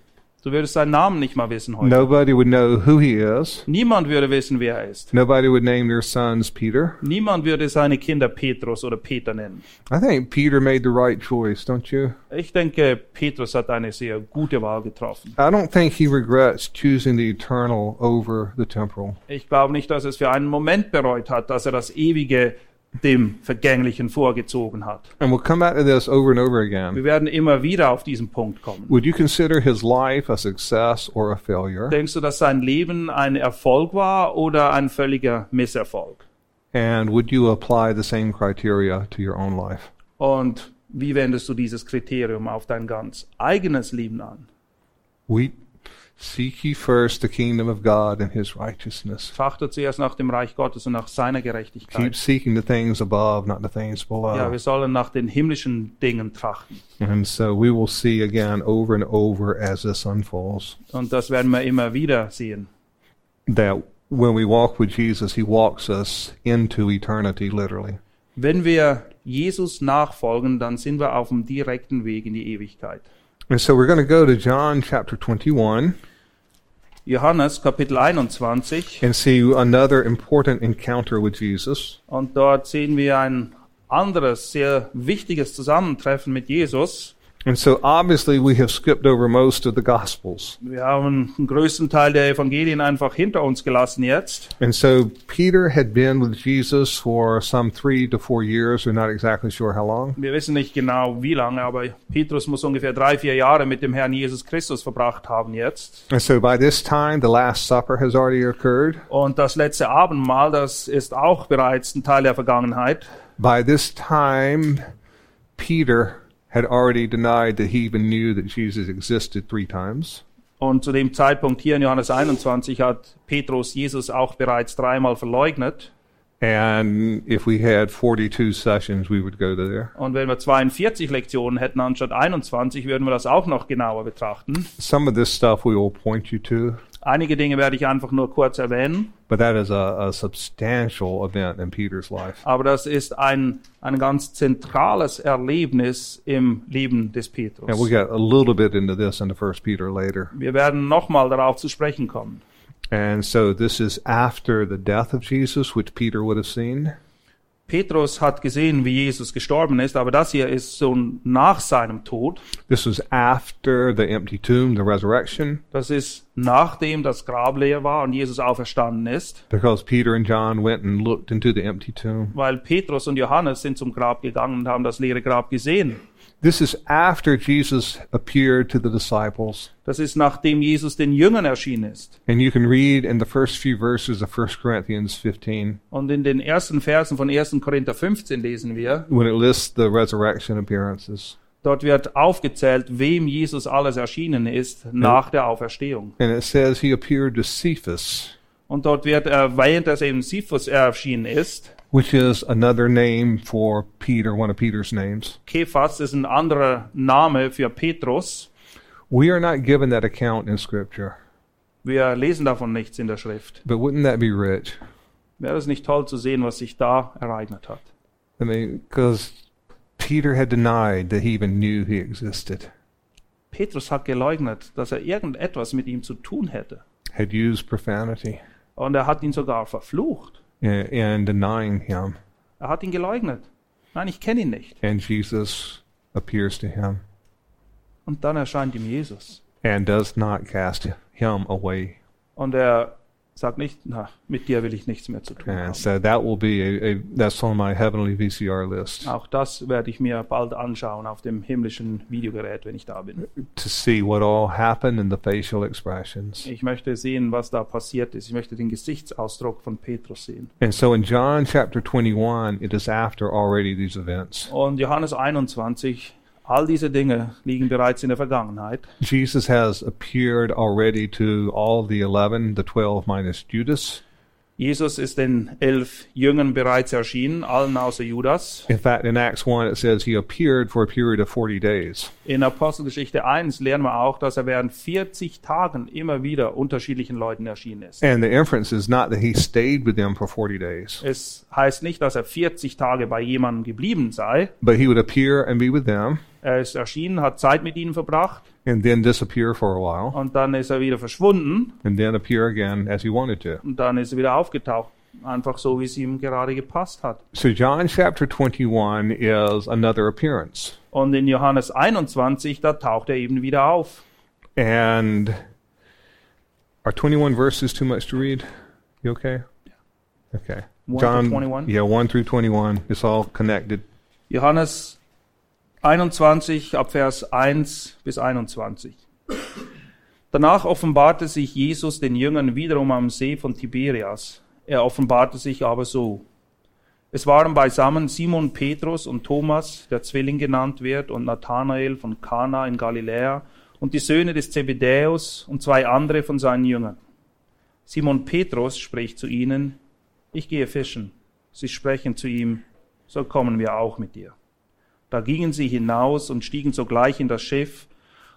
Du würdest seinen Namen nicht mal wissen heute. Nobody would know who he is. Niemand würde wissen, wer er ist. Nobody would name their sons Peter. Niemand würde seine Kinder Petrus oder Peter nennen. I think Peter made the right choice, don't you? Ich denke, Petrus hat eine sehr gute Wahl getroffen. I don't think he regrets choosing the eternal over the temporal. Ich glaube nicht, dass er es für einen Moment bereut hat, dass er das Ewige dem Vergänglichen vorgezogen hat. And we'll come back to this over and over again. Wir werden immer wieder auf diesen Punkt kommen. Would you consider his life a success or a failure? Denkst du, dass sein Leben ein Erfolg war oder ein völliger Misserfolg? And would you apply the same criteria to your own life? Und wie wendest du dieses Kriterium auf dein ganz eigenes Leben an? We seek ye first the kingdom of God and his righteousness. Trachte zuerst nach dem Reich Gottes und nach seiner Keep Gerechtigkeit. seeking the things above, not the things Ja, below. wir sollen nach den himmlischen Dingen trachten. And so we will see again over and over as this unfolds Und das werden wir immer wieder sehen. that when we walk with Jesus, he walks us into eternity, literally. Wenn wir Jesus nachfolgen, dann sind wir auf dem direkten Weg in die Ewigkeit. And so we're going to go to John chapter 21 Johannes Kapitel 21 and see another important encounter with Jesus. und dort sehen wir ein anderes sehr wichtiges Zusammentreffen mit Jesus. And so obviously we have skipped over most of the Gospels. Wir haben den größten Teil der Evangelien einfach hinter uns gelassen jetzt. And so Peter had been with Jesus for some three to four years. We're not exactly sure how long. Wir wissen nicht genau wie lange, aber Petrus muss ungefähr drei, vier Jahre mit dem Herrn Jesus Christus verbracht haben jetzt. And so by this time, the Last Supper has already occurred. Und das letzte Abendmahl, das ist auch bereits ein Teil der Vergangenheit. By this time, Peter had already denied that he even knew that Jesus existed three times. Und zu dem Zeitpunkt hier in Johannes 21 hat Petrus Jesus auch bereits dreimal verleugnet. And if we had 42 sessions, we would go there. Und wenn wir 42 Lektionen hätten anstatt 21, würden wir das auch noch genauer betrachten. Some of this stuff we will point you to, Einige Dinge werde ich einfach nur kurz erwähnen, but that is a, a substantial event in Peter's life. aber das ist ein, ein ganz zentrales Erlebnis im Leben des And we Petrus. got a little bit into this in the first Peter later. Wir werden nochmal darauf zu sprechen kommen. And so this is after the death of Jesus, which Peter would have seen. Petrus hat gesehen, wie Jesus gestorben ist, aber das hier ist so nach seinem Tod. This was after the empty tomb, the resurrection, Das ist nachdem das Grab leer war und Jesus auferstanden ist, because Peter and John went and looked into the empty tomb. weil Petrus und Johannes sind zum Grab gegangen und haben das leere Grab gesehen. This is after Jesus appeared to the disciples. Das ist nachdem Jesus den Jüngern erschienen ist. And you can read in the first few verses of 1 Corinthians 15 Und in den ersten Versen von 1. Korinther 15 lesen wir, when it lists the resurrection appearances. dort wird aufgezählt, wem Jesus alles erschienen ist nach der Auferstehung. And it says he appeared to Cephas, Und dort wird erwähnt, dass eben Cephas erschienen ist. Which is another name for Peter, one of Peter's names. Kephas ist ein anderer Name für Petrus. We are not given that account in Scripture, Wir lesen davon nichts in der Schrift. but wouldn't that be rich? Wäre es nicht toll zu sehen, was sich da ereignet hat? I mean, because Peter had denied that he even knew he existed, Petrus hat geleugnet, dass er irgendetwas mit ihm zu tun hätte. had used profanity Und er hat ihn sogar verflucht. In denying him, Er hat ihn geleugnet. Nein, ich kenne ihn nicht. and Jesus appears to him Und dann erscheint ihm Jesus. and does not cast him away. Und er sagt nicht, na, mit dir will ich nichts mehr zu tun haben. And so that will be a, a that's on my heavenly VCR list Auch das werde ich mir bald anschauen auf dem himmlischen Videogerät, wenn ich da bin. to see what all happened in the facial expressions. Ich möchte sehen, was da passiert ist. Ich möchte den Gesichtsausdruck von Petrus sehen. And so in John chapter 21, it is after already these events. Und Johannes 21, all diese Dinge liegen bereits in der Vergangenheit. Jesus has appeared already to all the 11, the 12 minus Judas. Jesus ist den elf Jüngern bereits erschienen, allen außer Judas. In fact, in Acts 1, it says he appeared for a period of 40 days. In Apostelgeschichte 1 lernen wir auch, dass er während 40 Tagen immer wieder unterschiedlichen Leuten erschienen ist. And the inference is not that he stayed with them for 40 days, Es heißt nicht, dass er 40 Tage bei jemandem geblieben sei. but he would appear and be with them Er ist erschienen, hat Zeit mit ihnen verbracht and then disappear for a while und dann ist er wieder verschwunden and then appear again as he wanted to. und dann ist er wieder aufgetaucht. Einfach so, wie es ihm gerade gepasst hat. So John chapter 21 is another appearance. Und in Johannes 21, da taucht er eben wieder auf. And are 21 verses too much to read? You okay? Okay. 1 to John 21? Yeah, 1 through 21. It's all connected. Johannes 21 ab Vers 1 bis 21. Danach offenbarte sich Jesus den Jüngern wiederum am See von Tiberias. Er offenbarte sich aber so. Es waren beisammen Simon Petrus und Thomas, der Zwilling genannt wird, und Nathanael von Kana in Galiläa und die Söhne des Zebedäus und zwei andere von seinen Jüngern. Simon Petrus spricht zu ihnen, ich gehe fischen. Sie sprechen zu ihm, so kommen wir auch mit dir. Da gingen sie hinaus und stiegen sogleich in das Schiff,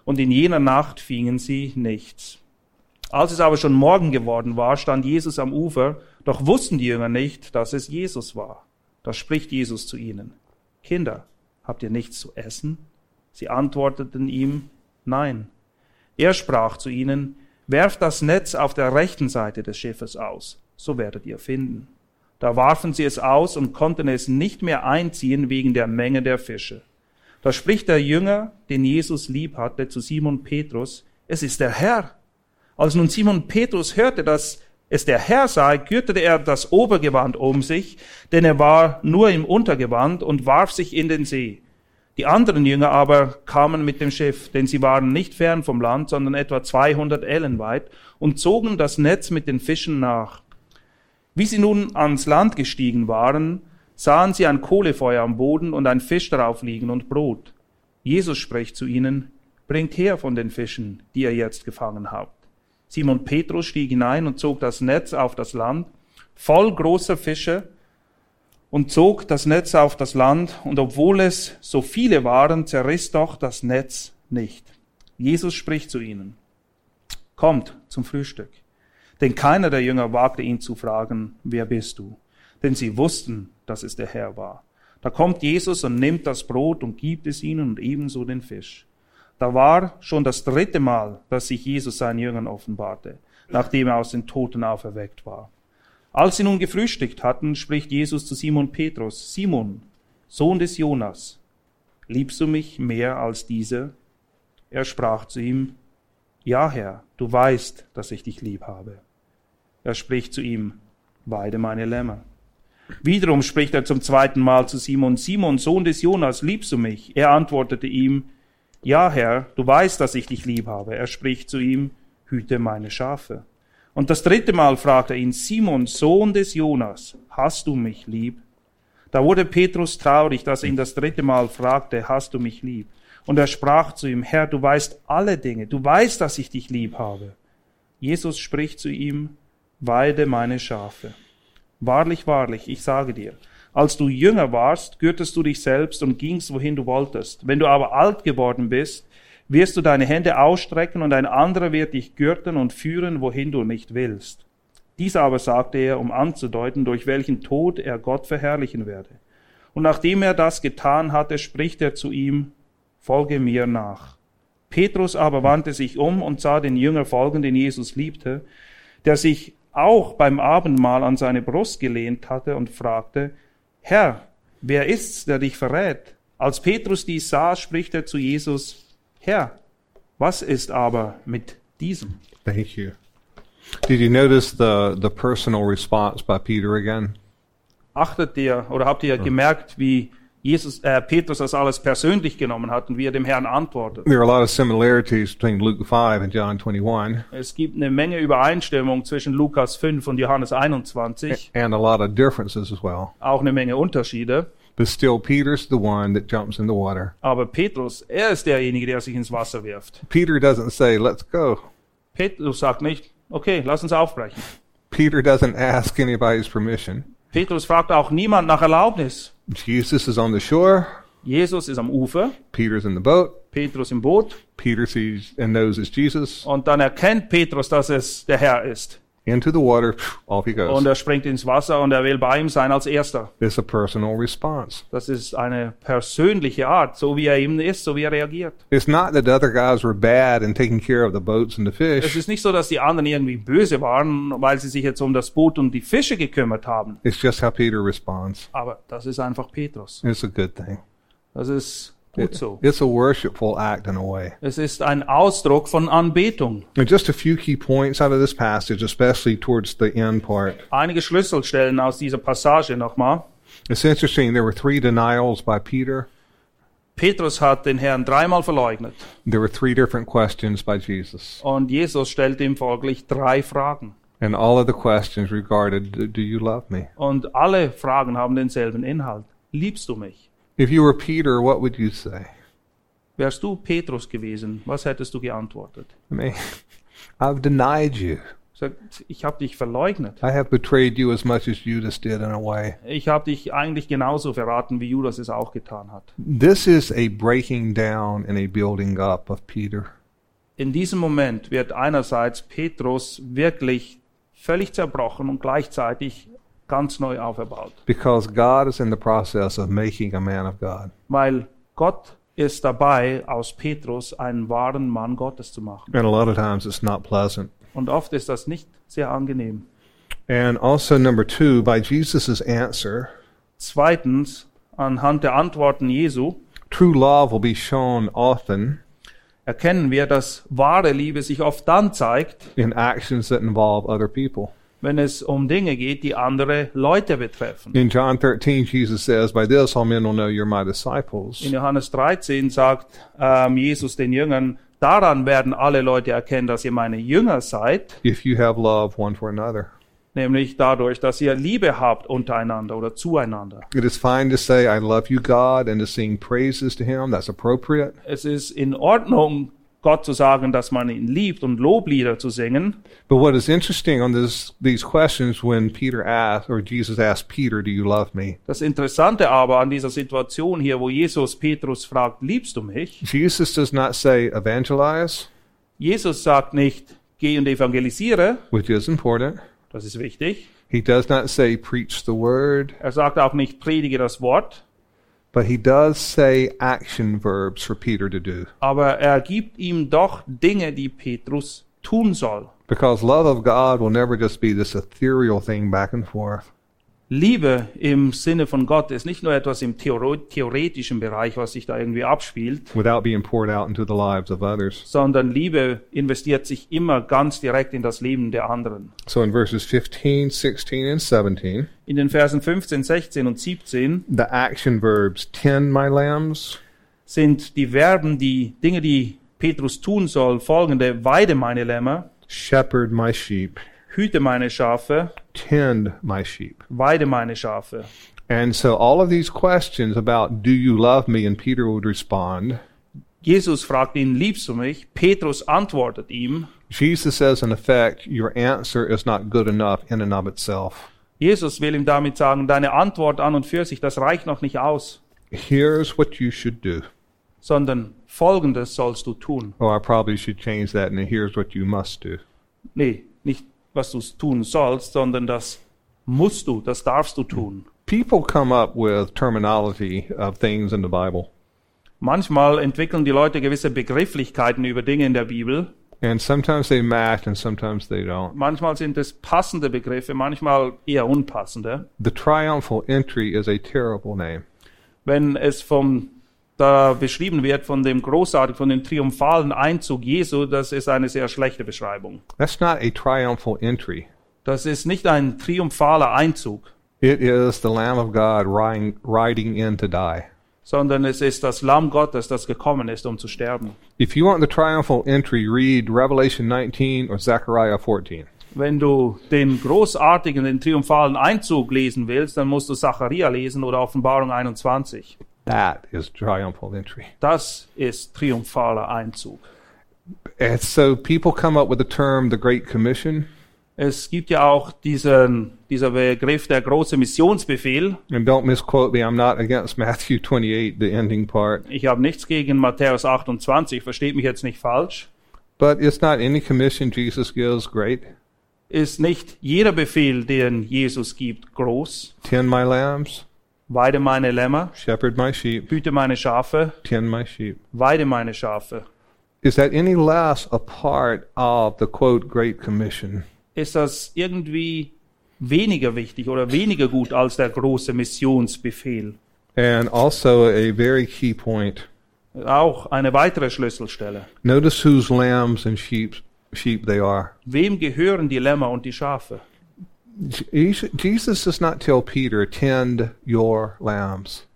und in jener Nacht fingen sie nichts. Als es aber schon Morgen geworden war, stand Jesus am Ufer, doch wussten die Jünger nicht, dass es Jesus war. Da spricht Jesus zu ihnen, Kinder, habt ihr nichts zu essen? Sie antworteten ihm, Nein. Er sprach zu ihnen, Werft das Netz auf der rechten Seite des Schiffes aus, so werdet ihr finden. Da warfen sie es aus und konnten es nicht mehr einziehen wegen der Menge der Fische. Da spricht der Jünger, den Jesus lieb hatte, zu Simon Petrus, es ist der Herr. Als nun Simon Petrus hörte, dass es der Herr sei, gürtete er das Obergewand um sich, denn er war nur im Untergewand und warf sich in den See. Die anderen Jünger aber kamen mit dem Schiff, denn sie waren nicht fern vom Land, sondern etwa 200 Ellen weit und zogen das Netz mit den Fischen nach. Wie sie nun ans Land gestiegen waren, sahen sie ein Kohlefeuer am Boden und ein Fisch darauf liegen und Brot. Jesus spricht zu ihnen, bringt her von den Fischen, die ihr jetzt gefangen habt. Simon Petrus stieg hinein und zog das Netz auf das Land, voll großer Fische, und zog das Netz auf das Land, und obwohl es so viele waren, zerriss doch das Netz nicht. Jesus spricht zu ihnen, kommt zum Frühstück. Denn keiner der Jünger wagte ihn zu fragen, wer bist du? Denn sie wussten, dass es der Herr war. Da kommt Jesus und nimmt das Brot und gibt es ihnen und ebenso den Fisch. Da war schon das dritte Mal, dass sich Jesus seinen Jüngern offenbarte, nachdem er aus den Toten auferweckt war. Als sie nun gefrühstückt hatten, spricht Jesus zu Simon Petrus, Simon, Sohn des Jonas, liebst du mich mehr als diese? Er sprach zu ihm, Ja, Herr, du weißt, dass ich dich lieb habe. Er spricht zu ihm, Weide meine Lämmer. Wiederum spricht er zum zweiten Mal zu Simon, Simon, Sohn des Jonas, liebst du mich? Er antwortete ihm, Ja, Herr, du weißt, dass ich dich lieb habe. Er spricht zu ihm, Hüte meine Schafe. Und das dritte Mal fragt er ihn, Simon, Sohn des Jonas, hast du mich lieb? Da wurde Petrus traurig, dass er ihn das dritte Mal fragte, hast du mich lieb? Und er sprach zu ihm, Herr, du weißt alle Dinge, du weißt, dass ich dich lieb habe. Jesus spricht zu ihm, weide meine Schafe. Wahrlich, wahrlich, ich sage dir, als du jünger warst, gürtest du dich selbst und gingst, wohin du wolltest. Wenn du aber alt geworden bist, wirst du deine Hände ausstrecken und ein anderer wird dich gürten und führen, wohin du nicht willst. Dies aber sagte er, um anzudeuten, durch welchen Tod er Gott verherrlichen werde. Und nachdem er das getan hatte, spricht er zu ihm, folge mir nach. Petrus aber wandte sich um und sah den Jünger folgen, den Jesus liebte, der sich auch beim Abendmahl an seine Brust gelehnt hatte und fragte, Herr, wer ist's, der dich verrät? Als Petrus dies sah, spricht er zu Jesus, Herr, was ist aber mit diesem? Thank you. Did you notice the, the personal response by Peter again? Achtet ihr oder habt ihr gemerkt, wie Jesus, äh, Petrus das alles persönlich genommen hat und wie er dem Herrn antwortet? There are a lot of similarities between Luke 5 and John 21, Es gibt eine Menge Übereinstimmung zwischen Lukas 5 und Johannes 21, and a lot of differences as well. auch eine Menge Unterschiede. But still, Peter's the one that jumps in the water. Aber Petrus, er ist derjenige, der sich ins Wasser wirft. Peter doesn't say, let's go. Petrus sagt nicht, okay, lass uns aufbrechen. Peter doesn't ask anybody's permission. Petrus fragt auch niemand nach Erlaubnis. Jesus is on the shore. Jesus ist am Ufer, Peter's in the boat. Petrus im Boot Peter sees and knows it's Jesus. und dann erkennt Petrus, dass es der Herr ist. Into the water, off he goes. Und er springt ins Wasser und er will bei ihm sein als Erster. It's a personal response. Das ist eine persönliche Art, so wie er eben ist, so wie er reagiert. It's not that the other guys were bad and taking care of the boats and the Es fish. ist nicht so, dass die anderen irgendwie böse waren, weil sie sich jetzt um das Boot und die Fische gekümmert haben. It's just how Peter responds. Aber das ist einfach Petrus. It's a good thing. Das ist gut so. It's a worshipful act in a way. Es ist ein Ausdruck von Anbetung. And just a few key points out of this passage, especially towards the end part. Einige Schlüsselstellen aus dieser Passage nochmal. It's interesting. There were three denials by Peter. Petrus hat den Herrn dreimal verleugnet There were three different questions by Jesus. und Jesus stellte ihm folglich drei Fragen. And all of the questions regarded, "Do- do you love me? Und alle Fragen haben denselben Inhalt. Liebst du mich? If you were Peter, what would you say? Wärst du Petrus gewesen, was hättest du geantwortet? I mean, I've denied you. Sagt, ich habe dich verleugnet. I have betrayed you as much as Judas did in a way. Ich habe dich eigentlich genauso verraten, wie Judas es auch getan hat. This is a breaking down and a building up of Peter. In diesem Moment wird einerseits Petrus wirklich völlig zerbrochen und gleichzeitig ganz neu aufgebaut, Because God is in the process of making a man of God. weil Gott ist dabei, aus Petrus einen wahren Mann Gottes zu machen. And a lot of times it's not pleasant. Und oft ist das nicht sehr angenehm. And also, number two, by Jesus' answer, Zweitens, anhand der Antworten Jesu true love will be shown often erkennen wir, dass wahre Liebe sich oft dann zeigt, in actions that involve other people. Wenn es um Dinge geht, die andere Leute betreffen. In John 13, Jesus says, By this all men will know you're my disciples. In Johannes 13 sagt ähm, Jesus den Jüngern, daran werden alle Leute erkennen, dass ihr meine Jünger seid, If you have love one for another. nämlich dadurch, dass ihr Liebe habt untereinander oder zueinander. It is fine to say, I love you, God, and to sing praises to Him. That's appropriate. Es ist in Ordnung, Gott zu sagen, dass man ihn liebt und Loblieder zu singen. But what is interesting on this, these questions when Peter asked, or Jesus asked Peter, Do you love me? Das Interessante aber an dieser Situation hier, wo Jesus Petrus fragt, liebst du mich? Jesus does not say evangelize, Jesus sagt nicht, geh und evangelisiere, which is important. das ist wichtig. He does not say preach the word, Er sagt auch nicht, predige das Wort, but he does say action verbs for Peter to do. aber er gibt ihm doch Dinge, die Petrus tun soll. Because love of God will never just be this ethereal thing back and forth. Liebe im Sinne von Gott ist nicht nur etwas im theoretischen Bereich, was sich da irgendwie abspielt, without being poured out into the lives of others. sondern Liebe investiert sich immer ganz direkt in das Leben der anderen. So in verses 15, 16, and 17, In den Versen 15, 16 und 17 the action verbs tend my lambs, sind die Verben, die Dinge, die Petrus tun soll, folgende: Weide meine Lämmer, shepherd my sheep, hüte meine Schafe, tend my sheep. weide meine Schafe. And so all of these questions about do you love me and Peter would respond, Jesus fragt ihn, liebst du mich? Petrus antwortet ihm. Jesus says in effect, your answer is not good enough in and of itself. Jesus will ihm damit sagen, deine Antwort an und für sich, das reicht noch nicht aus, Here's what you should do. sondern Folgendes sollst du tun. Oh, I probably should change that and here's what you must do. Nee, nicht was du tun sollst, sondern das musst du, das darfst du tun. People come up with terminology of things in the Bible. Manchmal entwickeln die Leute gewisse Begrifflichkeiten über Dinge in der Bibel. And sometimes they match and sometimes they don't. Manchmal sind es passende Begriffe, manchmal eher unpassende. The triumphal entry is a terrible name. Wenn es vom da beschrieben wird von dem großartigen, von dem triumphalen Einzug Jesu, das ist eine sehr schlechte Beschreibung. That's not a triumphal entry. Das ist nicht ein triumphaler Einzug, It is the Lamb of God riding, riding in to die. sondern es ist das Lamm Gottes, das gekommen ist, um zu sterben. If you want the triumphal entry, read Revelation 19 or Zechariah 14. Wenn du den großartigen, den triumphalen Einzug lesen willst, dann musst du Zacharia lesen oder Offenbarung 21. That is triumphal entry. Das ist triumphaler Einzug. And so people come up with the term the Great Commission. Es gibt ja auch diesen, dieser Begriff der große Missionsbefehl. And don't misquote me, I'm not against Matthew 28, the ending part. Ich habe nichts gegen Matthäus 28, versteht mich jetzt nicht falsch. But it's not any commission Jesus gives great. Ist nicht jeder Befehl, den Jesus gibt, groß. Tend my lambs, Weide meine Lämmer, shepherd my sheep, hüte meine Schafe, tend my sheep. weide meine Schafe. Is that any less a part of the quote Great Commission? Ist das irgendwie weniger wichtig oder weniger gut als der große Missionsbefehl? And also a very key point. Auch eine weitere Schlüsselstelle. Notice whose lambs and sheep sheep they are. Wem gehören die Lämmer und die Schafe? Je- Jesus does not tell Peter, tend your lambs.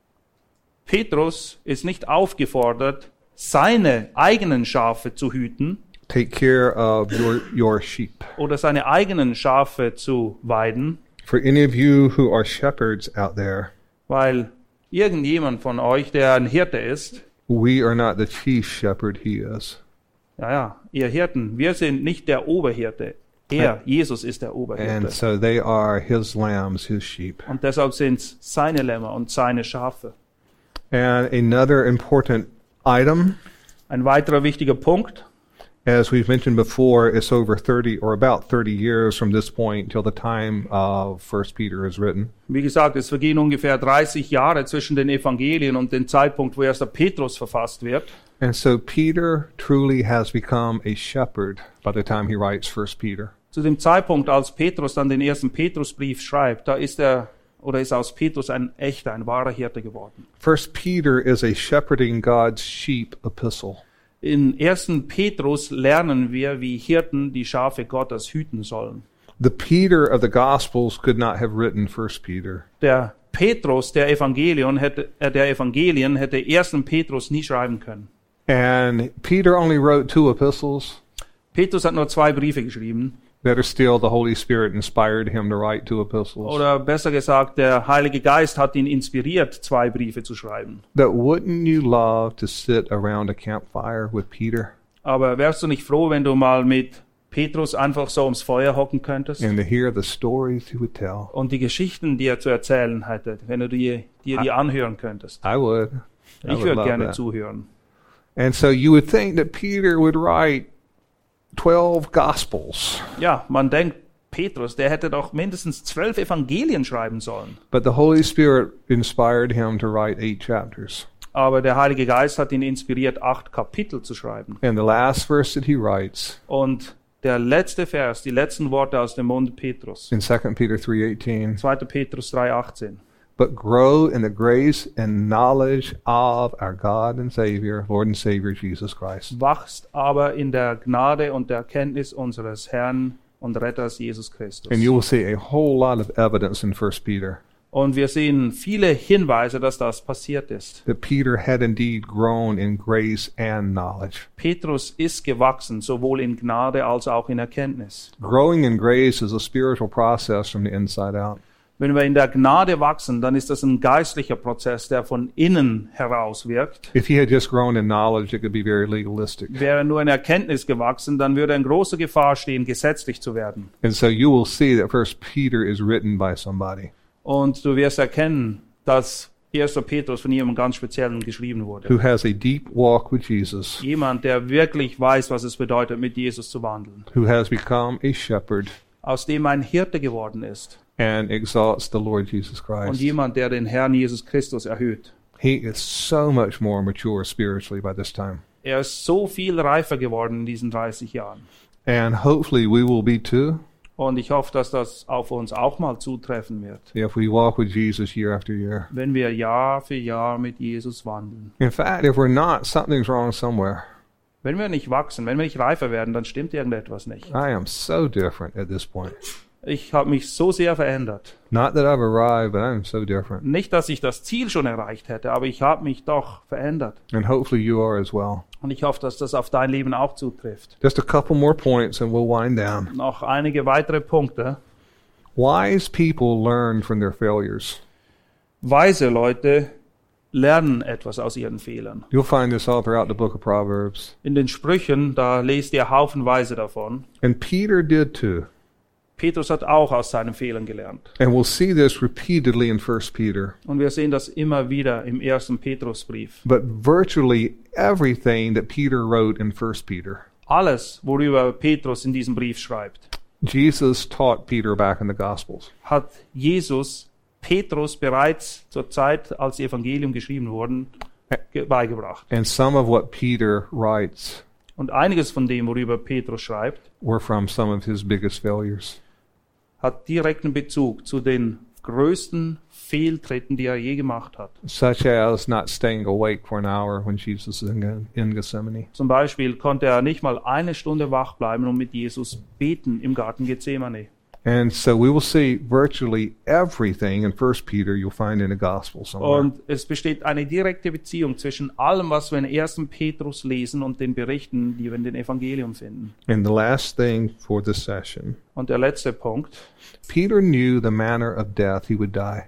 Petrus ist nicht aufgefordert, seine eigenen Schafe zu hüten Take care of your, your sheep. oder seine eigenen Schafe zu weiden, For any of you who are shepherds out there, weil irgendjemand von euch, der ein Hirte ist, we are not the chief shepherd, he is. ja, ja, ihr Hirten, wir sind nicht der Oberhirte. Er, Jesus, ist der And Oberhirte. so they are his lambs, his sheep. Und deshalb sind es seine Lämmer und seine Schafe. And another important item, Ein weiterer wichtiger Punkt, as we've mentioned before, it's over 30 or about 30 years from this point till the time of First Peter is written. wie gesagt, es vergehen ungefähr 30 Jahre zwischen den Evangelien und dem Zeitpunkt, wo erst der Petrus verfasst wird. And so Peter truly has become a shepherd by the time he writes First Peter. Zu dem Zeitpunkt, als Petrus dann den ersten Petrusbrief schreibt, da ist er oder ist aus Petrus ein echter, ein wahrer Hirte geworden. First Peter is a shepherding God's sheep epistle. In 1. Petrus lernen wir, wie Hirten die Schafe Gottes hüten sollen. The Peter of the Gospels could not have written First Peter. Der Petrus der Evangelion hätte, äh, der Evangelien hätte 1. Petrus nie schreiben können. And Peter only wrote two epistles. Petrus hat nur zwei Briefe geschrieben. Better still, the Holy Spirit inspired him to write two epistles. Oder besser gesagt, der Heilige Geist hat ihn inspiriert, zwei Briefe zu schreiben. But wouldn't you love to sit around a campfire with Peter Aber wärst du nicht froh, wenn du mal mit Petrus einfach so ums Feuer hocken könntest and to hear the stories he would tell? und die Geschichten, die er zu erzählen hätte, wenn du dir, dir die anhören könntest? I would. I Ich würde gerne that. zuhören. And so you would think that Peter would write 12 Gospels. Ja, man denkt, Petrus, der hätte doch mindestens zwölf Evangelien schreiben sollen. But the Holy Spirit inspired him to write eight chapters. Aber der Heilige Geist hat ihn inspiriert, acht Kapitel zu schreiben. And the last verse that he writes Und der letzte Vers, die letzten Worte aus dem Mund Petrus, in 2 Peter 3:18, 2. Petrus 3,18. But grow in the grace and knowledge of our God and Savior, Lord and Savior Jesus Christ. Wachst aber in der Gnade und der Erkenntnis unseres Herrn und Retters Jesus Christus. And you will see a whole lot of evidence in 1 Peter Und wir sehen viele Hinweise, dass das passiert ist. that Peter had indeed grown in grace and knowledge. Petrus ist gewachsen, sowohl in Gnade als auch in Erkenntnis. Growing in grace is a spiritual process from the inside out. Wenn wir in der Gnade wachsen, dann ist das ein geistlicher Prozess, der von innen heraus wirkt. If he had just grown in knowledge, it could be very legalistic. Wäre nur in Erkenntnis gewachsen, dann würde in große Gefahr stehen, gesetzlich zu werden. And so you will see that First Peter is written by somebody Und du wirst erkennen, dass 1. Petrus von jemandem ganz Speziellen geschrieben wurde. who has a deep walk with Jesus, Jemand, der wirklich weiß, was es bedeutet, mit Jesus zu wandeln. who has become a shepherd Aus dem ein Hirte geworden ist. And exalts the Lord Jesus Und Christ. jemand, der den Herrn Jesus Christus erhöht. He is so much more mature spiritually by this time. Er ist so viel reifer geworden in diesen 30 Jahren. And hopefully we will be too Und ich hoffe, dass das auf uns auch mal zutreffen wird. if we walk with Jesus year after year. Wenn wir Jahr für Jahr mit Jesus wandeln. In fact, if we're not, something's wrong somewhere. Wenn wir nicht wachsen, wenn wir nicht reifer werden, dann stimmt irgendetwas nicht. I am so different at this point. Ich habe mich so sehr verändert. Not that I've arrived, but I'm so different. Nicht, dass ich das Ziel schon erreicht hätte, aber ich habe mich doch verändert. And hopefully you are as well. Und ich hoffe, dass das auf dein Leben auch zutrifft. Just a couple more points and we'll wind down. Noch einige weitere Punkte. Wise people learn from their failures. Weise Leute lernen etwas aus ihren Fehlern. You'll find this all throughout the book of Proverbs. In den Sprüchen, da lest ihr haufenweise davon. And Peter did too. Petrus hat auch aus seinen Fehlern gelernt. And we'll see this repeatedly in 1 Peter. Und wir sehen das immer wieder im ersten Petrusbrief. But virtually everything that Peter wrote in 1 Peter, Alles, worüber Petrus in diesem Brief schreibt, Jesus taught Peter back in the Gospels. hat Jesus Petrus bereits zur Zeit, als die Evangelium geschrieben wurden, ge- beigebracht. And some of what Peter writes Und einiges von dem, worüber Petrus schreibt, were from some of his biggest failures. Hat direkten Bezug zu den größten Fehltritten, die er je gemacht hat. such as not staying awake for an hour when Jesus is in, Gethsemane. Zum Beispiel konnte er nicht mal eine Stunde wach bleiben und mit Jesus beten im Garten Gethsemane. And so we will see virtually everything in First Peter you'll find in the Gospel somewhere. Und es besteht eine direkte Beziehung zwischen allem, was wir in 1. Petrus lesen und den Berichten, die wir in den Evangelium finden. and the last thing for this session, Und der letzte Punkt. Peter knew the manner of death he would die.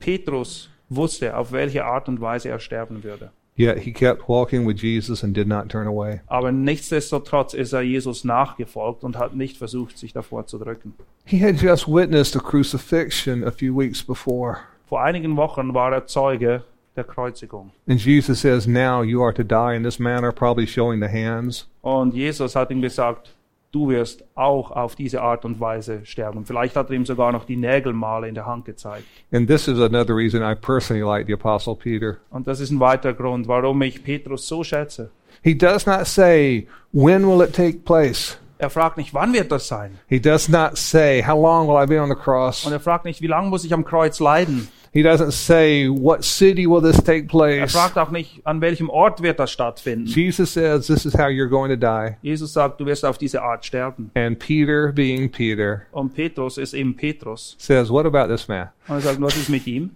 Petrus wusste, auf welche Art und Weise er sterben würde. Yet he kept walking with Jesus and did not turn away. Aber nichtsdestotrotz ist er Jesus nachgefolgt und hat nicht versucht, sich davor zu drücken. He had just witnessed a crucifixion a few weeks before. Vor einigen Wochen war er Zeuge der Kreuzigung. And Jesus says, Now you are to die in this manner, probably showing the hands. Und Jesus hat ihm gesagt, du wirst auch auf diese Art und Weise sterben. Vielleicht hat er ihm sogar noch die Nägelmale in der Hand gezeigt. And this is another reason I personally like the Apostle Peter. Und das ist ein weiterer Grund, warum ich Petrus so schätze. He does not say, When will it take place? Er fragt nicht, wann wird das sein? He does not say, How long will I be on the cross? Und er fragt nicht, wie lange muss ich am Kreuz leiden? He doesn't say, What city will this take place. Er place? fragt auch nicht, an welchem Ort wird das stattfinden. Jesus says, This is how you're going to die. Jesus sagt, du wirst auf diese Art sterben. And Peter, being Peter, Und Petrus ist eben Petrus. says, What about this man? Und er sagt, was ist mit ihm?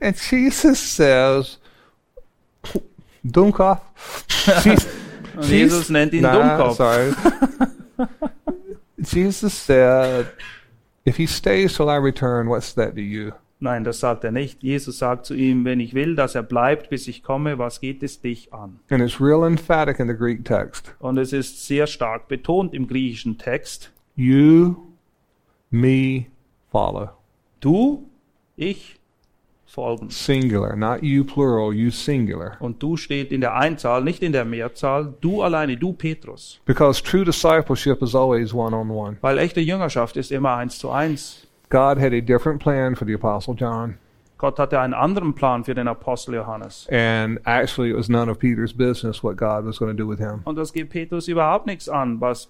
And Jesus says, Dummkopf. Und Jesus nennt ihn nah, Dummkopf. Sorry. Jesus said, If he stays till I return, what's that to you? Nein, das sagt er nicht. Jesus sagt zu ihm, wenn ich will, dass er bleibt, bis ich komme, was geht es dich an? And it's real emphatic in the Greek text. Und es ist sehr stark betont im griechischen Text. You, me, follow. Du, ich, folgen. Singular, not you plural, you singular. Und du steht in der Einzahl, nicht in der Mehrzahl. Du alleine, du Petrus. Because true discipleship is always one on one. Weil echte Jüngerschaft ist immer eins zu eins. God had a different plan for the Apostle John. Gott hatte einen anderen Plan für den Apostel Johannes. And actually, it was none of Peter's business what God was going to do with him. Und das geht Petrus überhaupt nichts an, was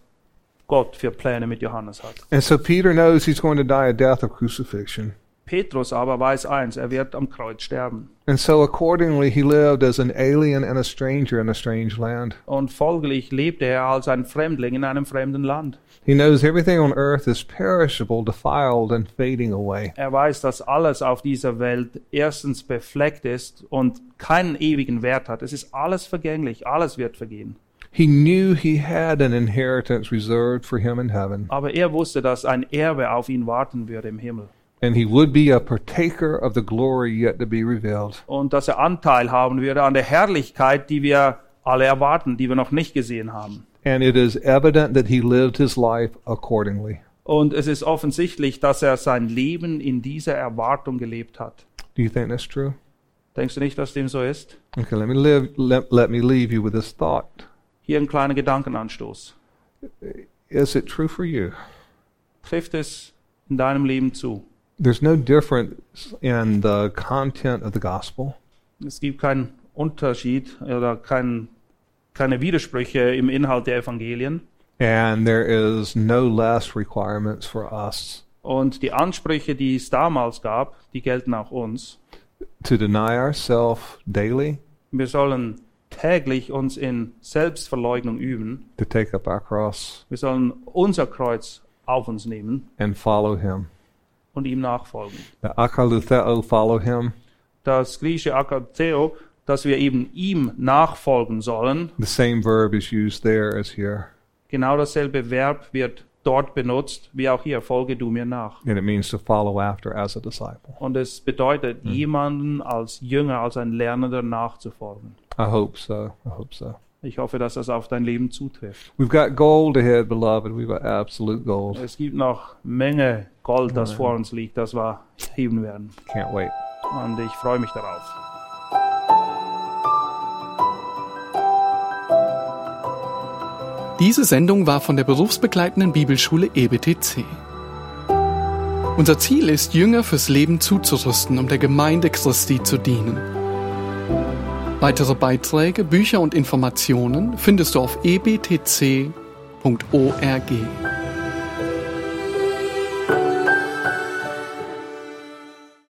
Gott für Pläne mit Johannes hat. And so Peter knows he's going to die a death of crucifixion. Petrus aber weiß eins, er wird am Kreuz sterben. And so accordingly, he lived as an alien and a stranger in a strange land. Und folglich lebte er als ein Fremdling in einem fremden Land. He knows everything on earth is perishable, defiled, and fading away. Er weiß, dass alles auf dieser Welt erstens befleckt ist und keinen ewigen Wert hat. Es ist alles vergänglich, alles wird vergehen. He knew he had an inheritance reserved for him in heaven, Aber er wusste, dass ein Erbe auf ihn warten würde im Himmel. And he would be a partaker of the glory yet to be revealed. Und dass er Anteil haben würde an der Herrlichkeit, die wir alle erwarten, die wir noch nicht gesehen haben. And it is evident that he lived his life accordingly. Und es ist offensichtlich, dass er sein Leben in dieser Erwartung gelebt hat. Do you think that's true? Denkst du nicht, dass dem so ist? Okay, let me live. Let, let me leave you with this thought. Hier ein kleiner Gedankenanstoß. Is it true for you? Trifft es in deinem Leben zu? There's no difference in the content of the gospel. Es gibt keinen Unterschied oder kein, keine Widersprüche im Inhalt der Evangelien. And there is no less requirements for us Und die Ansprüche, die es damals gab, die gelten auch uns. to deny ourselves daily, Wir sollen täglich uns in Selbstverleugnung üben. to take up our cross Wir sollen unser Kreuz auf uns nehmen and follow him. Und ihm nachfolgen. The akalutheo, follow him. Das griechische Akatheo, dass wir eben ihm nachfolgen sollen, The same verb is used there as here. genau dasselbe Verb wird dort benutzt, wie auch hier, folge du mir nach. And it means to follow after as a disciple. Und es bedeutet, jemanden als Jünger, als ein Lernender nachzufolgen. I hope so. I hope so. Ich hoffe, dass das auf dein Leben zutrifft. We've got gold ahead, beloved. We've got absolute gold. Es gibt noch Menge Gold, das vor uns liegt, das wir heben werden. Can't wait. Und ich freue mich darauf. Diese Sendung war von der berufsbegleitenden Bibelschule EBTC. Unser Ziel ist, Jünger fürs Leben zuzurüsten, um der Gemeinde Christi zu dienen. Weitere Beiträge, Bücher und Informationen findest du auf ebtc.org.